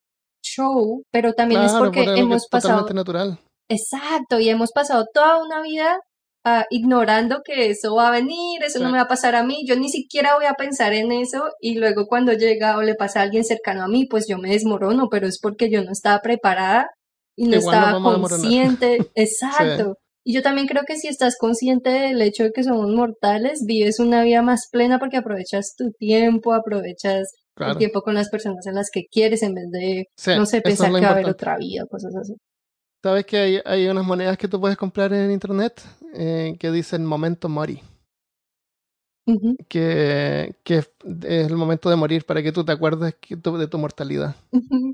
show, pero también es porque por hemos es pasado natural. Exacto, y hemos pasado toda una vida ah, ignorando que eso va a venir, eso no Sí. me va a pasar a mí, yo ni siquiera voy a pensar en eso y luego cuando llega o le pasa a alguien cercano a mí, pues yo me desmorono, pero es porque yo no estaba preparada y no Igual estaba consciente. (laughs) Exacto. Y yo también creo que si estás consciente del hecho de que somos mortales, vives una vida más plena porque aprovechas tu tiempo, aprovechas el Claro. tiempo con las personas a las que quieres en vez de, Sí, no sé, es pensar lo que va a haber otra vida, cosas así. ¿Sabes que hay, hay unas monedas que tú puedes comprar en internet eh, que dicen momento mori? Que, que es el momento de morir para que tú te acuerdes que de tu mortalidad.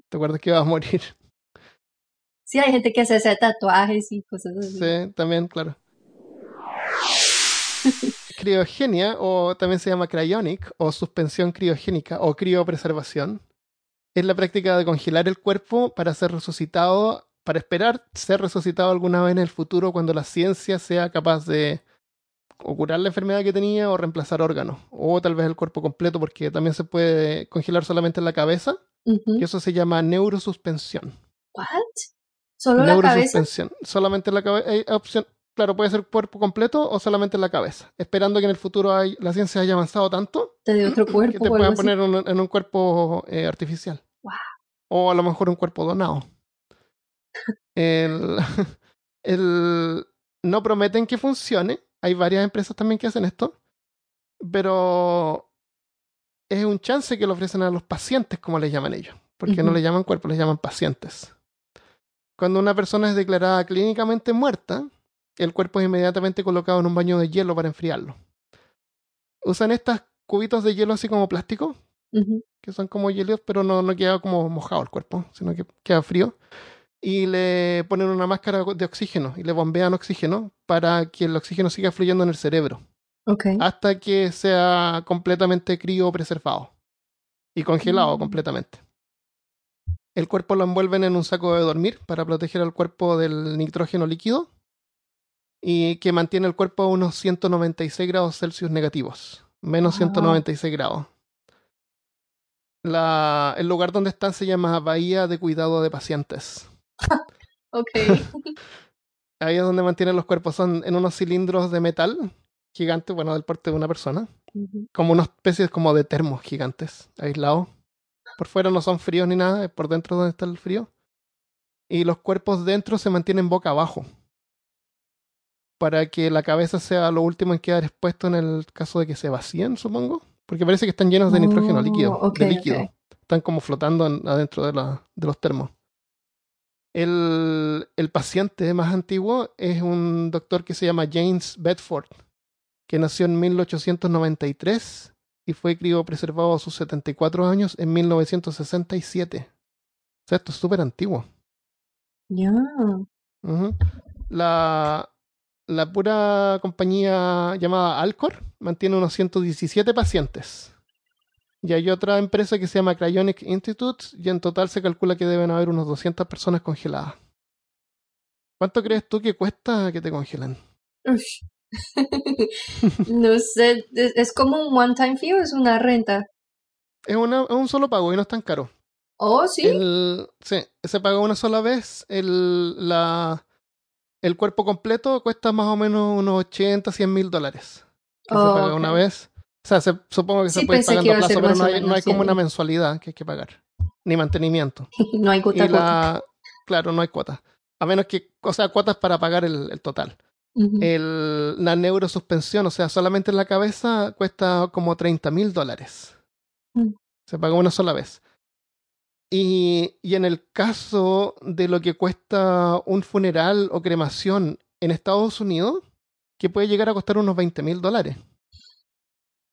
Te acuerdas que vas a morir. Sí, hay gente que hace hace tatuajes y cosas así. Sí, también, claro. Criogenia, o también se llama cryonic, o suspensión criogénica, o criopreservación, es la práctica de congelar el cuerpo para ser resucitado, para esperar ser resucitado alguna vez en el futuro cuando la ciencia sea capaz de o curar la enfermedad que tenía o reemplazar órganos, o tal vez el cuerpo completo, porque también se puede congelar solamente en la cabeza, y eso se llama neurosuspensión. ¿What? ¿Solo la cabeza? Neurosuspensión. Solamente la cabeza. Hay opción. Claro, puede ser cuerpo completo o solamente la cabeza. Esperando que en el futuro hay- la ciencia haya avanzado tanto ¿Te dio otro (clears throat) que cuerpo te o algo puedan poner un- en un cuerpo eh, artificial. Wow. O a lo mejor un cuerpo donado. El, (laughs) el- no prometen que funcione. Hay varias empresas también que hacen esto. Pero es un chance que le ofrecen a los pacientes, como les llaman ellos. Porque no le llaman cuerpo, les llaman pacientes. Cuando una persona es declarada clínicamente muerta, el cuerpo es inmediatamente colocado en un baño de hielo para enfriarlo. Usan estos cubitos de hielo así como plástico, que son como hielos, pero no, no queda como mojado el cuerpo, sino que queda frío. Y le ponen una máscara de oxígeno y le bombean oxígeno para que el oxígeno siga fluyendo en el cerebro Ok. hasta que sea completamente criopreservado y congelado Mm. completamente. El cuerpo lo envuelven en un saco de dormir para proteger al cuerpo del nitrógeno líquido y que mantiene el cuerpo a unos 196 grados Celsius negativos, menos Wow. 196 grados. La- el lugar donde están se llama Bahía de Cuidado de Pacientes. (laughs) Ok. (laughs) Ahí es donde mantienen los cuerpos, son en unos cilindros de metal gigantes, bueno, del porte de una persona. Ujú. como unas especies como de termos gigantes, aislados. Por fuera no son fríos ni nada, es por dentro donde está el frío. Y los cuerpos dentro se mantienen boca abajo. Para que la cabeza sea lo último en quedar expuesto en el caso de que se vacíen, supongo. Porque parece que están llenos de nitrógeno Oh, líquido. de líquido. Están como flotando en- adentro de, la- de los termos. El, el paciente más antiguo es un doctor que se llama James Bedford, que nació en 1893 y fue criopreservado a sus 74 años en 1967. O sea, esto es súper antiguo. Ya. La, la pura compañía llamada Alcor mantiene unos 117 pacientes. Y hay otra empresa que se llama Cryonic Institute y en total se calcula que deben haber unos 200 personas congeladas. ¿Cuánto crees tú que cuesta que te congelen? (laughs) No sé, es, como un one-time fee o es una renta. Es, una, es un solo pago y no es tan caro. Oh, sí. El, sí, se paga una sola vez. El, la, el cuerpo completo cuesta más o menos unos 80, 100 mil dólares. Que se Oh, paga una vez. O sea, se- supongo que se puede ir pagando a plazo, pero no hay, menos, no hay como sí. una mensualidad que hay que pagar. Ni mantenimiento. (laughs) no hay Y gota a gota. la, claro, no hay cuotas. A menos que, o sea, cuotas para pagar el, el total. El, la neurosuspensión, o sea, solamente en la cabeza cuesta como 30 mil dólares. Mm. Se paga una sola vez. Y, y en el caso de lo que cuesta un funeral o cremación en Estados Unidos, que puede llegar a costar unos 20 mil dólares.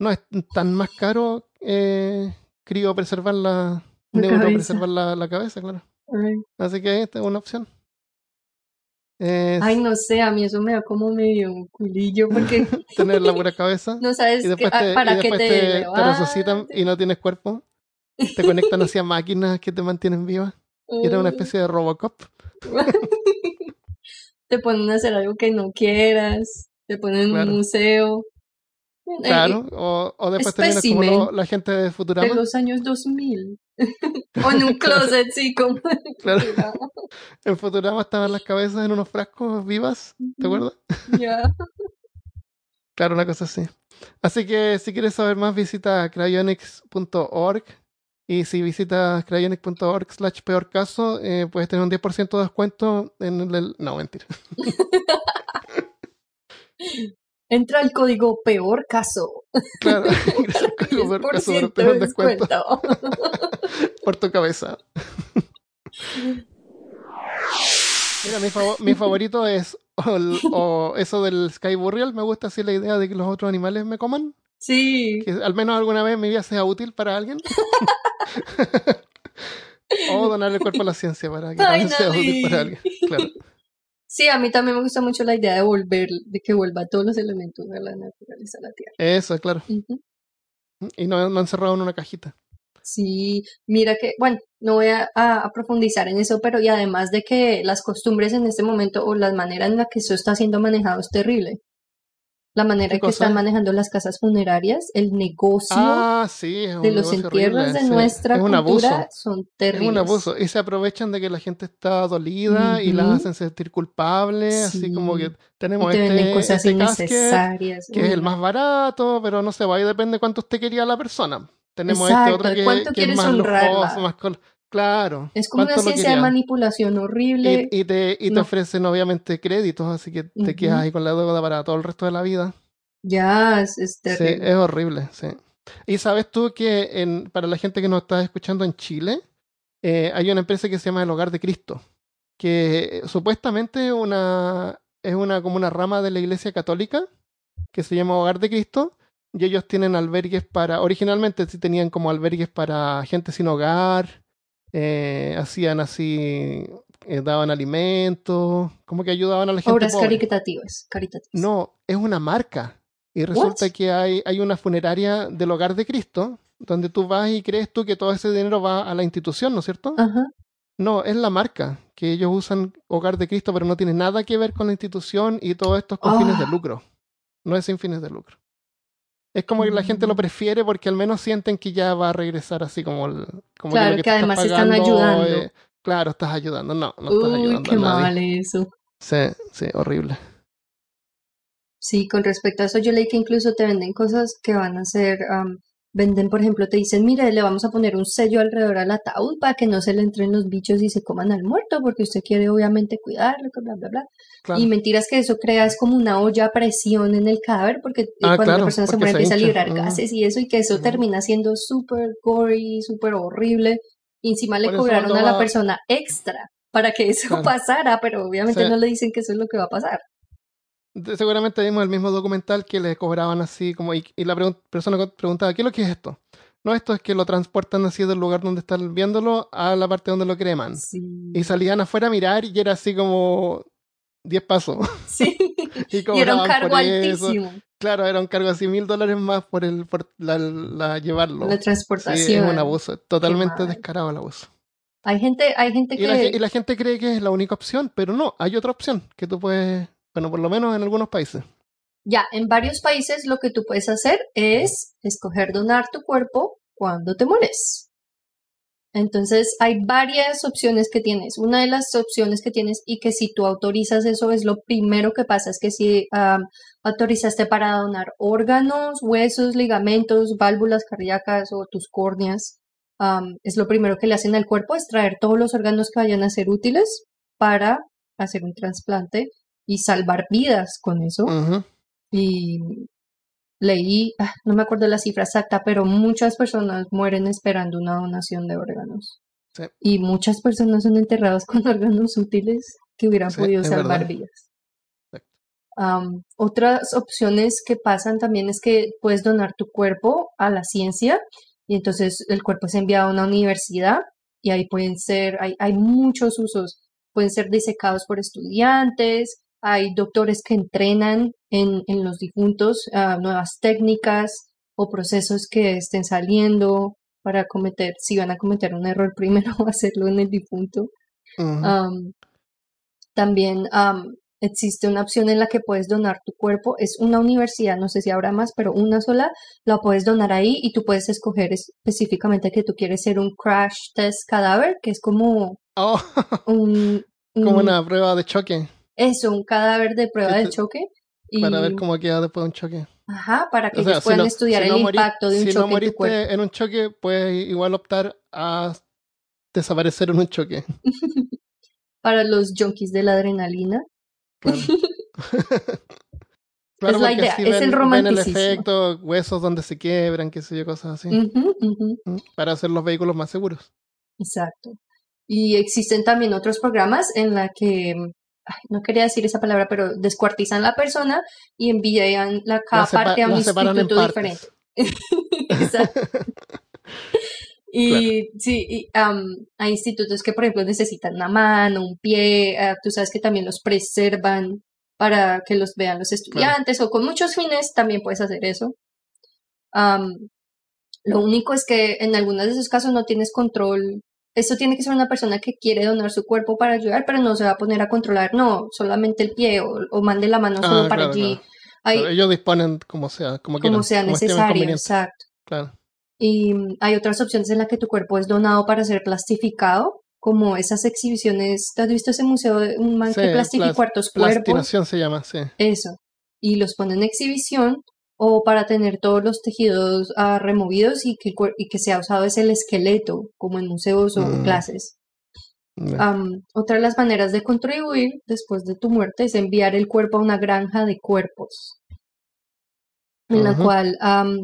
No es tan más caro eh, criopreservar la, La neuropreservar la, la cabeza, claro. Ay. Así que esta es una opción. Es Ay, no sé, a mí eso me da como medio un culillo porque (laughs) tener la pura cabeza (laughs) no sabes y después que- ah, te, para y qué después te, te, te levantas. resucitan y no tienes cuerpo. te conectan hacia máquinas que te mantienen viva. Y era una (laughs) especie de Robocop. te ponen a hacer algo que no quieras, te ponen en un museo. Claro, o, o después te como la gente de Futurama. De los años 2000. (laughs) o en un closet, sí, como claro. En Futurama estaban las cabezas en unos frascos vivas, ¿te acuerdas? Ya. (laughs) claro, una cosa así. Así que si quieres saber más, visita cryonics.org y si visitas cryonics.org slash peor caso, eh, puedes tener un 10% de descuento en el... No, mentira. (laughs) Entra el código peor caso. Claro, (laughs) (laughs) el código peor caso para descuento. (laughs) Por tu cabeza. Mira, mi, mi favorito es o, eso del Sky Burial. Me gusta así la idea de que los otros animales me coman. Sí. Que al menos alguna vez mi vida sea útil para alguien. o donar el cuerpo a la ciencia para que también sea útil para alguien. Claro. Sí, a mí también me gusta mucho la idea de volver, de que vuelva todos los elementos de la naturaleza a la Tierra. Eso, claro. Y no, no encerrado en una cajita. Sí, mira que, bueno, no voy a, profundizar en eso, pero y además de que las costumbres en este momento o la manera en la que eso está siendo manejado es terrible. La manera en que están manejando las casas funerarias, el negocio ah, de los entierros de nuestra cultura son terribles. Es un abuso. Y se aprovechan de que la gente está dolida y la hacen sentir culpable, así como que tenemos este, cosas este innecesarias. que es el más barato, pero no sé, va, ahí depende cuánto usted quería la persona. Tenemos este otro que, es más lujoso, más Claro. Es como una ciencia de manipulación horrible. Y, te, y te ofrecen obviamente créditos, así que te quedas ahí con la deuda para todo el resto de la vida. Ya, es, terrible. Sí, es horrible, sí. Y sabes tú que en, para la gente que nos está escuchando en Chile, eh, hay una empresa que se llama El Hogar de Cristo, que supuestamente una, es una como una rama de la Iglesia Católica que se llama Hogar de Cristo, y ellos tienen albergues para, originalmente sí tenían como albergues para gente sin hogar, eh, hacían así, eh, daban alimentos, como que ayudaban a la gente. Obras caritativas, caritativas. No, es una marca. Y resulta que hay, hay una funeraria del Hogar de Cristo, donde tú vas y crees tú que todo ese dinero va a la institución, ¿no es cierto? Ajá. No, es la marca, que ellos usan Hogar de Cristo, pero no tiene nada que ver con la institución y todo esto es con fines de ah. lucro. No es sin fines de lucro. Es como que la gente lo mm. prefiere porque al menos sienten que ya va a regresar así como, el, como claro, que, además están ayudando. Eh, claro, estás ayudando. No, no estás Uy, ayudando. Qué mal eso. Sí, sí, horrible. Sí, con respecto a eso, yo leí que incluso te venden cosas que van a ser Venden, por ejemplo, te dicen, mire, le vamos a poner un sello alrededor al ataúd para que no se le entren los bichos y se coman al muerto, porque usted quiere obviamente cuidarlo, bla, bla, bla. Y mentiras que eso crea es como una olla a presión en el cadáver, porque ah, cuando la persona se muere empieza a liberar gases y eso, y que eso termina siendo súper gory, súper horrible. Y encima le cobraron a la persona extra para que eso pasara, pero obviamente no le dicen que eso es lo que va a pasar seguramente vimos el mismo documental que le cobraban así como y, la persona preguntaba ¿qué es lo que es esto? No, esto es que lo transportan así del lugar donde están viéndolo a la parte donde lo creman. Y salían afuera a mirar y era así como 10 pasos. (laughs) Sí. (laughs) y, era un cargo altísimo. Claro, era un cargo así mil dólares más por el por la, llevarlo. La transportación. Sí, es un abuso, totalmente descarado el abuso. Hay gente, hay gente que... y la gente cree que es la única opción, pero no, hay otra opción que tú puedes bueno, por lo menos en algunos países. Ya, en varios países lo que tú puedes hacer es escoger donar tu cuerpo cuando te mueres. Entonces hay varias opciones que tienes. Una de las opciones que tienes y que si tú autorizas eso es lo primero que pasa, es que si autorizaste para donar órganos, huesos, ligamentos, válvulas cardíacas o tus córneas, es lo primero que le hacen al cuerpo, es traer todos los órganos que vayan a ser útiles para hacer un trasplante y salvar vidas con eso. Y leí, ah, no me acuerdo la cifra exacta, pero muchas personas mueren esperando una donación de órganos. Y muchas personas son enterradas (laughs) con órganos útiles que hubieran podido salvar vidas. otras opciones que pasan también es que puedes donar tu cuerpo a la ciencia y entonces el cuerpo es enviado a una universidad y ahí pueden ser, hay, hay muchos usos, pueden ser disecados por estudiantes, hay doctores que entrenan en, en los difuntos nuevas técnicas o procesos que estén saliendo. para cometer, si van a cometer un error (laughs) primero, hacerlo en el difunto. Ujú. Am, también am, existe una opción en la que puedes donar tu cuerpo. Es una universidad, no sé si habrá más, pero una sola la puedes donar ahí y tú puedes escoger específicamente que tú quieres ser un crash test cadáver, que es como Oh, (laughs) un, como un- una prueba de choque eso, un cadáver de prueba de choque. Y, para ver cómo queda después de un choque. ajá, para que O sea, ellos si puedan no- estudiar si el no impacto de un si choque no en tu moriste cuerpo. en un choque, puedes igual optar a desaparecer en un choque. (laughs) Para los junkies de la adrenalina. Claro. (laughs) Claro, Es la idea, es ven, el ven el romanticismo. efecto, huesos donde se quiebran, qué sé yo, cosas así, Ujú, ujú. ¿m? para hacer los vehículos más seguros. Exacto. Y existen también otros programas en la que, no quería decir esa palabra, pero descuartizan la persona y envían la cada La, parte a un instituto diferente. (laughs) (laughs) Y sí, y, hay institutos que, por ejemplo, necesitan una mano, un pie, ah, tú sabes que también los preservan para que los vean los estudiantes o con muchos fines también puedes hacer eso. Lo único es que en algunos de esos casos no tienes control. Eso tiene que ser una persona que quiere donar su cuerpo para ayudar, pero no se va a poner a controlar, no, solamente el pie o, o mande la mano solo Ah, para claro, allí. claro. Hay, ellos disponen como sea, como quieran, como sea como necesario, exacto. Claro. Y mm, hay otras opciones en las que tu cuerpo es donado para ser plastificado, como esas exhibiciones. ¿Te has visto ese museo de un man que Sí, plastificó plas- hartos cuerpos? Plastinación se llama, sí. Eso. Y los pone en exhibición o para tener todos los tejidos ah, removidos y que, y que sea usado es el esqueleto, como en museos o Mm. clases. Otra de las maneras de contribuir después de tu muerte es enviar el cuerpo a una granja de cuerpos, en la cual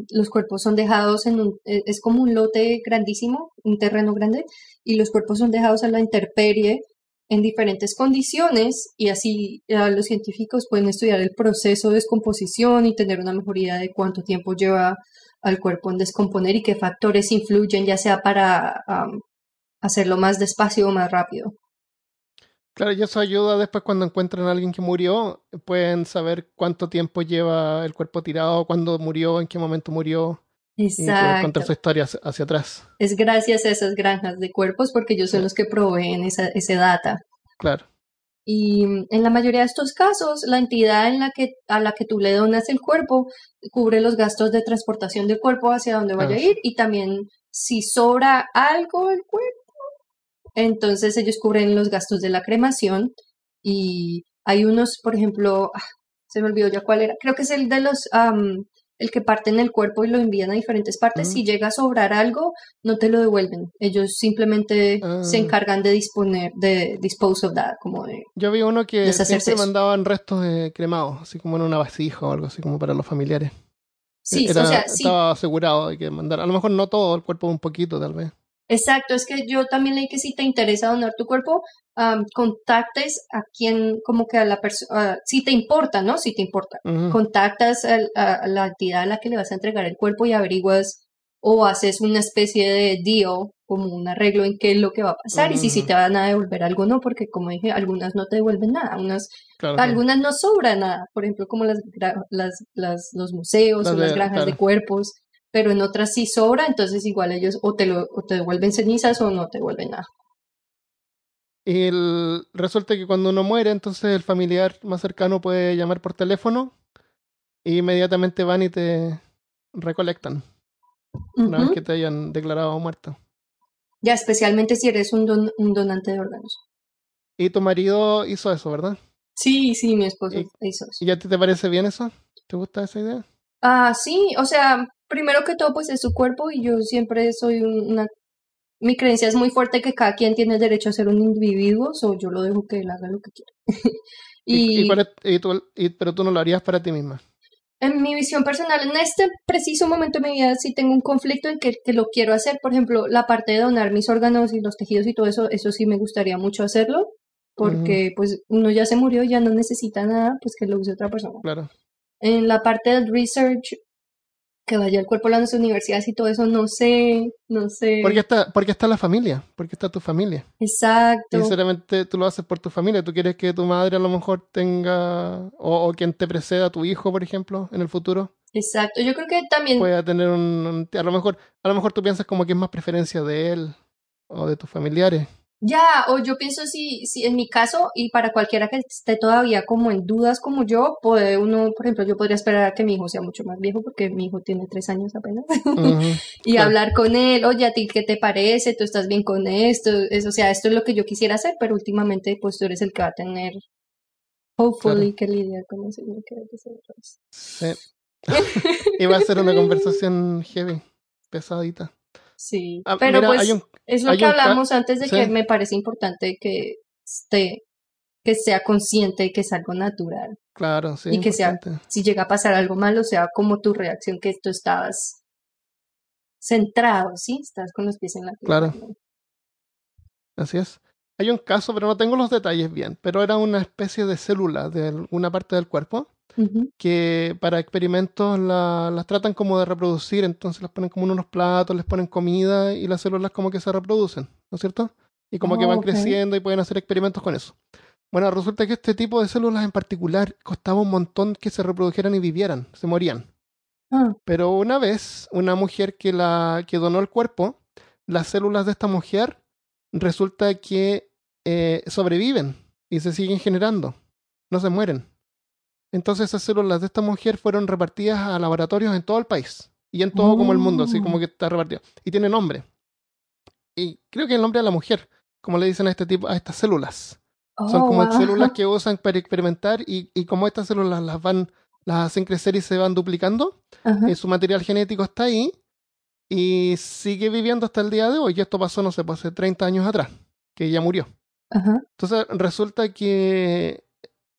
los cuerpos son dejados en un, e- es como un lote grandísimo, un terreno grande, y los cuerpos son dejados a la intemperie en diferentes condiciones y así ah, los científicos pueden estudiar el proceso de descomposición y tener una mejor idea de cuánto tiempo lleva al cuerpo en descomponer y qué factores influyen ya sea para hacerlo más despacio o más rápido. Claro, y eso ayuda después cuando encuentran a alguien que murió, pueden saber cuánto tiempo lleva el cuerpo tirado, cuándo murió, en qué momento murió, y poder Exacto. contar su historia hacia, atrás. Es gracias a esas granjas de cuerpos porque ellos son los que proveen esa, ese data. Claro. Y en la mayoría de estos casos, la entidad en la que, a la que tú le donas el cuerpo cubre los gastos de transportación del cuerpo hacia donde vaya Ah, a ir y también si sobra algo del cuerpo, entonces ellos cubren los gastos de la cremación y hay unos, por ejemplo, ah, se me olvidó ya cuál era, creo que es el de los, am, el que parten el cuerpo y lo envían a diferentes partes. Mm. Si llega a sobrar algo, no te lo devuelven. Ellos simplemente se Ah. encargan de disponer, de dispose of that, como de Yo vi uno que siempre mandaban restos de cremados, así como en una vasija o algo así como para los familiares. Sí, Era- o sea, sí, Estaba asegurado de que mandar, a lo mejor no todo el cuerpo, un poquito tal vez. Exacto. Es que yo también leí que si te interesa donar tu cuerpo, am, contactes a quien, como que a la persona, si te importa, ¿no? Si te importa. Contactas a, a la entidad a la que le vas a entregar el cuerpo y averiguas o haces una especie de deal, como un arreglo en qué es lo que va a pasar y si, si te van a devolver algo o no, porque como dije, algunas no te devuelven nada, unas, Claro, claro. algunas no sobra nada, por ejemplo, como las, las, las, los museos Las o las granjas de cuerpos, pero en otras sí sobra, entonces igual ellos o te, lo, o te devuelven cenizas o no te devuelven nada. Y el- resulta que cuando uno muere, entonces el familiar más cercano puede llamar por teléfono e inmediatamente van y te recolectan una vez que te hayan declarado muerto. Ya especialmente si eres un, don- un donante de órganos. Y tu marido hizo eso, ¿verdad? Sí, sí, mi esposo Y- hizo eso. ¿Y a ti te parece bien eso? ¿Te gusta esa idea? Ah, sí, o sea, primero que todo, pues es su cuerpo y yo siempre soy un- una... Mi creencia es muy fuerte que cada quien tiene el derecho a ser un individuo, o yo lo dejo que él haga lo que quiera. (laughs) ¿Y, y y cuál es- y tú- y- pero tú no lo harías para ti misma. en mi visión personal, en este preciso momento de mi vida, sí tengo un conflicto en que, que lo quiero hacer. Por ejemplo, la parte de donar mis órganos y los tejidos y todo eso, eso sí me gustaría mucho hacerlo, porque pues uno ya se murió, ya no necesita nada, pues que lo use otra persona. Claro. En la parte del research, que vaya el cuerpo a las universidades y todo eso, no sé, no sé. Porque está, porque está la familia, porque está tu familia. Exacto. Sinceramente, tú lo haces por tu familia. Tú quieres que tu madre a lo mejor tenga, o, o quien te preceda, tu hijo, por ejemplo, en el futuro, Exacto, yo creo que también pueda tener un, un- a lo mejor, a lo mejor tú piensas como que es más preferencia de él o de tus familiares. Ya, o yo pienso si, si en mi caso, y para cualquiera que esté todavía como en dudas como yo, puede uno, por ejemplo, yo podría esperar a que mi hijo sea mucho más viejo, porque mi hijo tiene tres años apenas, (laughs) y claro. hablar con él, oye, ¿a ti qué te parece? ¿Tú estás bien con esto? Es, o sea, esto es lo que yo quisiera hacer, pero últimamente, pues tú eres el que va a tener, hopefully, que lidiar con eso. y que vez. Sí. (laughs) Iba a ser una conversación heavy, pesadita. Sí, Ah, pero mira, pues un- es lo que hablamos antes de que me parece importante que esté, que sea consciente y que es algo natural. Claro, sí. Y que sea-. Si llega a pasar algo malo, sea como tu reacción, que tú estabas centrado, ¿sí? Estás con los pies en la tierra. Claro. Así es. Hay un caso, pero no tengo los detalles bien, pero era una especie de célula de alguna parte del cuerpo Que para experimentos la- las tratan como de reproducir, entonces las ponen como en unos platos, les ponen comida y las células como que se reproducen, ¿no es cierto? Y como que Oh, van creciendo y pueden hacer experimentos con eso. Bueno, resulta que este tipo de células en particular costaba un montón que se reprodujeran y vivieran, se morían. Ah, Pero una vez, una mujer que, la, que donó el cuerpo, las células de esta mujer resulta que eh, sobreviven y se siguen generando, no se mueren. Entonces esas células de esta mujer fueron repartidas a laboratorios en todo el país y en todo como el mundo, así como que está repartido. Y tiene nombre. Y creo que el nombre de la mujer, como le dicen a este tipo, a estas células. Son oh, como wow. células (laughs) que usan para experimentar y, y como estas células las van, las hacen crecer y se van duplicando, eh, su material genético está ahí y sigue viviendo hasta el día de hoy. Y esto pasó, no sé, pues hace 30 años atrás, que ella murió. Entonces resulta que,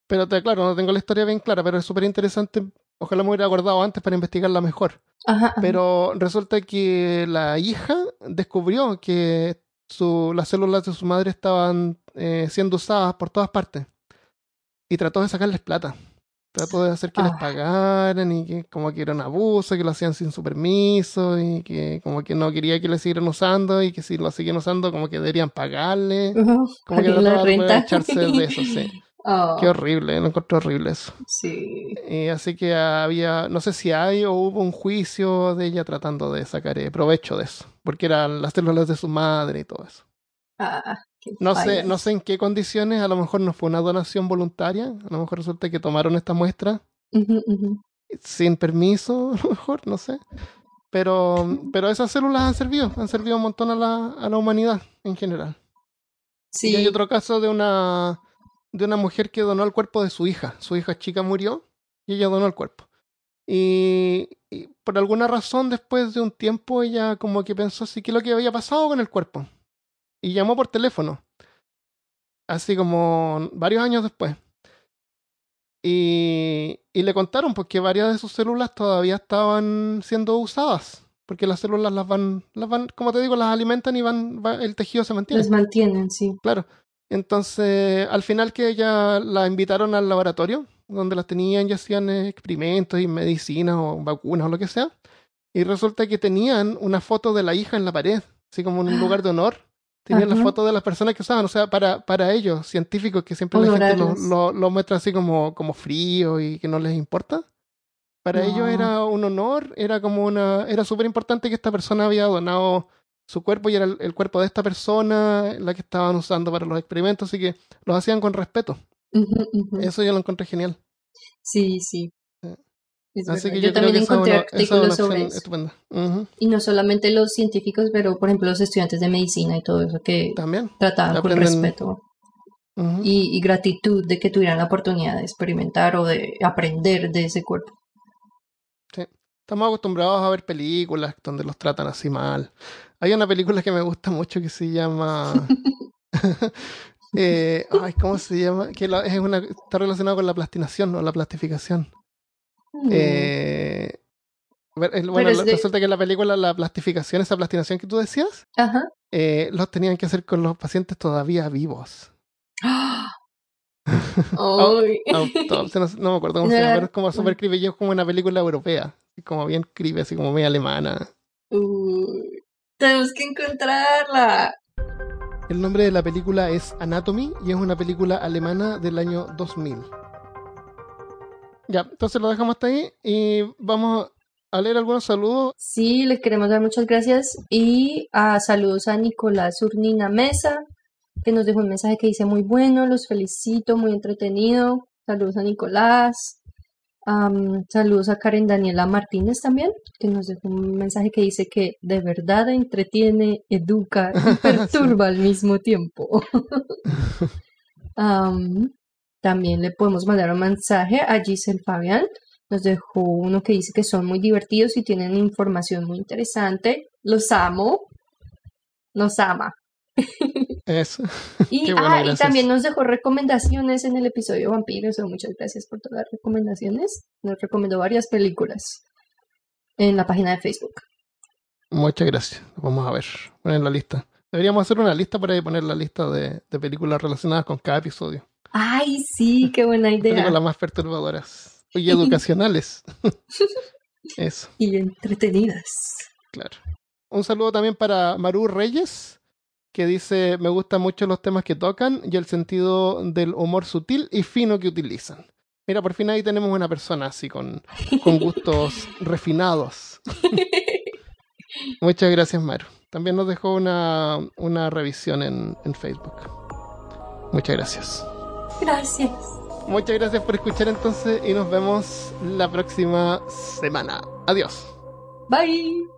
pero te, claro, no tengo la historia bien clara, pero es súper interesante. Ojalá me hubiera acordado antes para investigarla mejor. Ajá. ajá. Pero resulta que la hija descubrió que su, las células de su madre estaban eh, siendo usadas por todas partes. Y trató de sacarles plata. Trató de hacer que les Ah. pagaran y que como que era un abuso, que lo hacían sin su permiso y que como que no quería que le siguieran usando y que si lo siguen usando como que deberían pagarle. Como que (laughs) trataba de aprovecharse de eso, sí. (laughs) Oh, Qué horrible, lo encontré horrible eso. sí. Eh, así que había, no sé si hay o hubo un juicio de ella tratando de sacar eh, provecho de eso, porque eran las células de su madre y todo eso. Ah, qué No sé, no sé en qué condiciones, a lo mejor no fue una donación voluntaria, a lo mejor resulta que tomaron esta muestra sin permiso, (laughs) a lo mejor, no sé. Pero, (laughs) pero esas células han servido, han servido un montón a la, a la humanidad en general. Sí. Y hay otro caso de una, de una mujer que donó el cuerpo de su hija. Su hija chica murió y ella donó el cuerpo. Y, y por alguna razón, después de un tiempo, ella como que pensó así que lo que había pasado con el cuerpo. Y llamó por teléfono. Así como varios años después. Y, y le contaron pues, que varias de sus células todavía estaban siendo usadas. Porque las células las van, las van, como te digo, las alimentan y van, va- el tejido se mantiene. Los mantienen, sí. Claro. Entonces, al final que ella la invitaron al laboratorio, donde las tenían y hacían experimentos y medicinas o vacunas o lo que sea, y resulta que tenían una foto de la hija en la pared, así como en un lugar de honor. Tenían la Ajá. foto de las personas que usaban, o sea, para, para ellos, científicos, que siempre la gente lo, lo, lo muestra así como, como frío y que no les importa. Para ellos era un honor, era como una, era súper importante que esta persona había donado su cuerpo y era el, el cuerpo de esta persona la que estaban usando para los experimentos, así que los hacían con respeto. Eso yo lo encontré genial. Sí, sí. Sí. Es Así verdad. que yo, yo, también que encontré una, artículos sobre eso. estupenda. Y no solamente los científicos, pero por ejemplo los estudiantes de medicina y todo eso que También. trataban con Aprenden- respeto Ujú. y, y gratitud de que tuvieran la oportunidad de experimentar o de aprender de ese cuerpo. Estamos acostumbrados a ver películas donde los tratan así mal. Hay una película que me gusta mucho que se llama. (laughs) (laughs) eh, ay, ¿Cómo se llama? Que la- es una, está relacionado con la plastinación o la plastificación. Mm. Eh, bueno, de- resulta que en la película la plastificación, esa plastinación que tú decías, Ajá. eh, los tenían que hacer con los pacientes todavía vivos. Oh. Autopsia, no, no me acuerdo cómo No se llama, pero es como súper creepy, y es como una película europea, como bien creepy, así como media alemana. Uy, tenemos que encontrarla. El nombre de la película es Anatomy y es una película alemana del año 2000. Ya, entonces lo dejamos hasta ahí y vamos a leer algunos saludos. Sí, les queremos dar muchas gracias y a saludos a Nicolás Urnina Mesa, que nos dejó un mensaje que dice muy bueno, los felicito, muy entretenido. Saludos a Nicolás. Saludos a Karen Daniela Martínez también, que nos dejó un mensaje que dice que de verdad entretiene, educa y (laughs) perturba al mismo tiempo. Am, también le podemos mandar un mensaje a Giselle Fabián. Nos dejó uno que dice que son muy divertidos y tienen información muy interesante. Los amo. Nos ama. (laughs) Eso. (laughs) Y, bueno, ah, y también nos dejó recomendaciones en el episodio de Vampiros. so muchas gracias por todas las recomendaciones. Nos recomendó varias películas en la página de Facebook. Muchas gracias. Vamos a ver, poner la lista. Deberíamos hacer una lista para poner la lista de, de películas relacionadas con cada episodio. Ay, sí, qué buena idea. Películas más perturbadoras y (laughs) educacionales. (laughs) Eso, Y entretenidas. claro. Un saludo también para Maru Reyes, que dice, me gustan mucho los temas que tocan y el sentido del humor sutil y fino que utilizan. Mira, por fin ahí tenemos una persona así con, con (laughs) gustos refinados. Muchas gracias, Maru. También nos dejó una, una revisión en, en Facebook. Muchas gracias. Gracias. Muchas gracias por escuchar entonces y nos vemos la próxima semana. Adiós. Bye.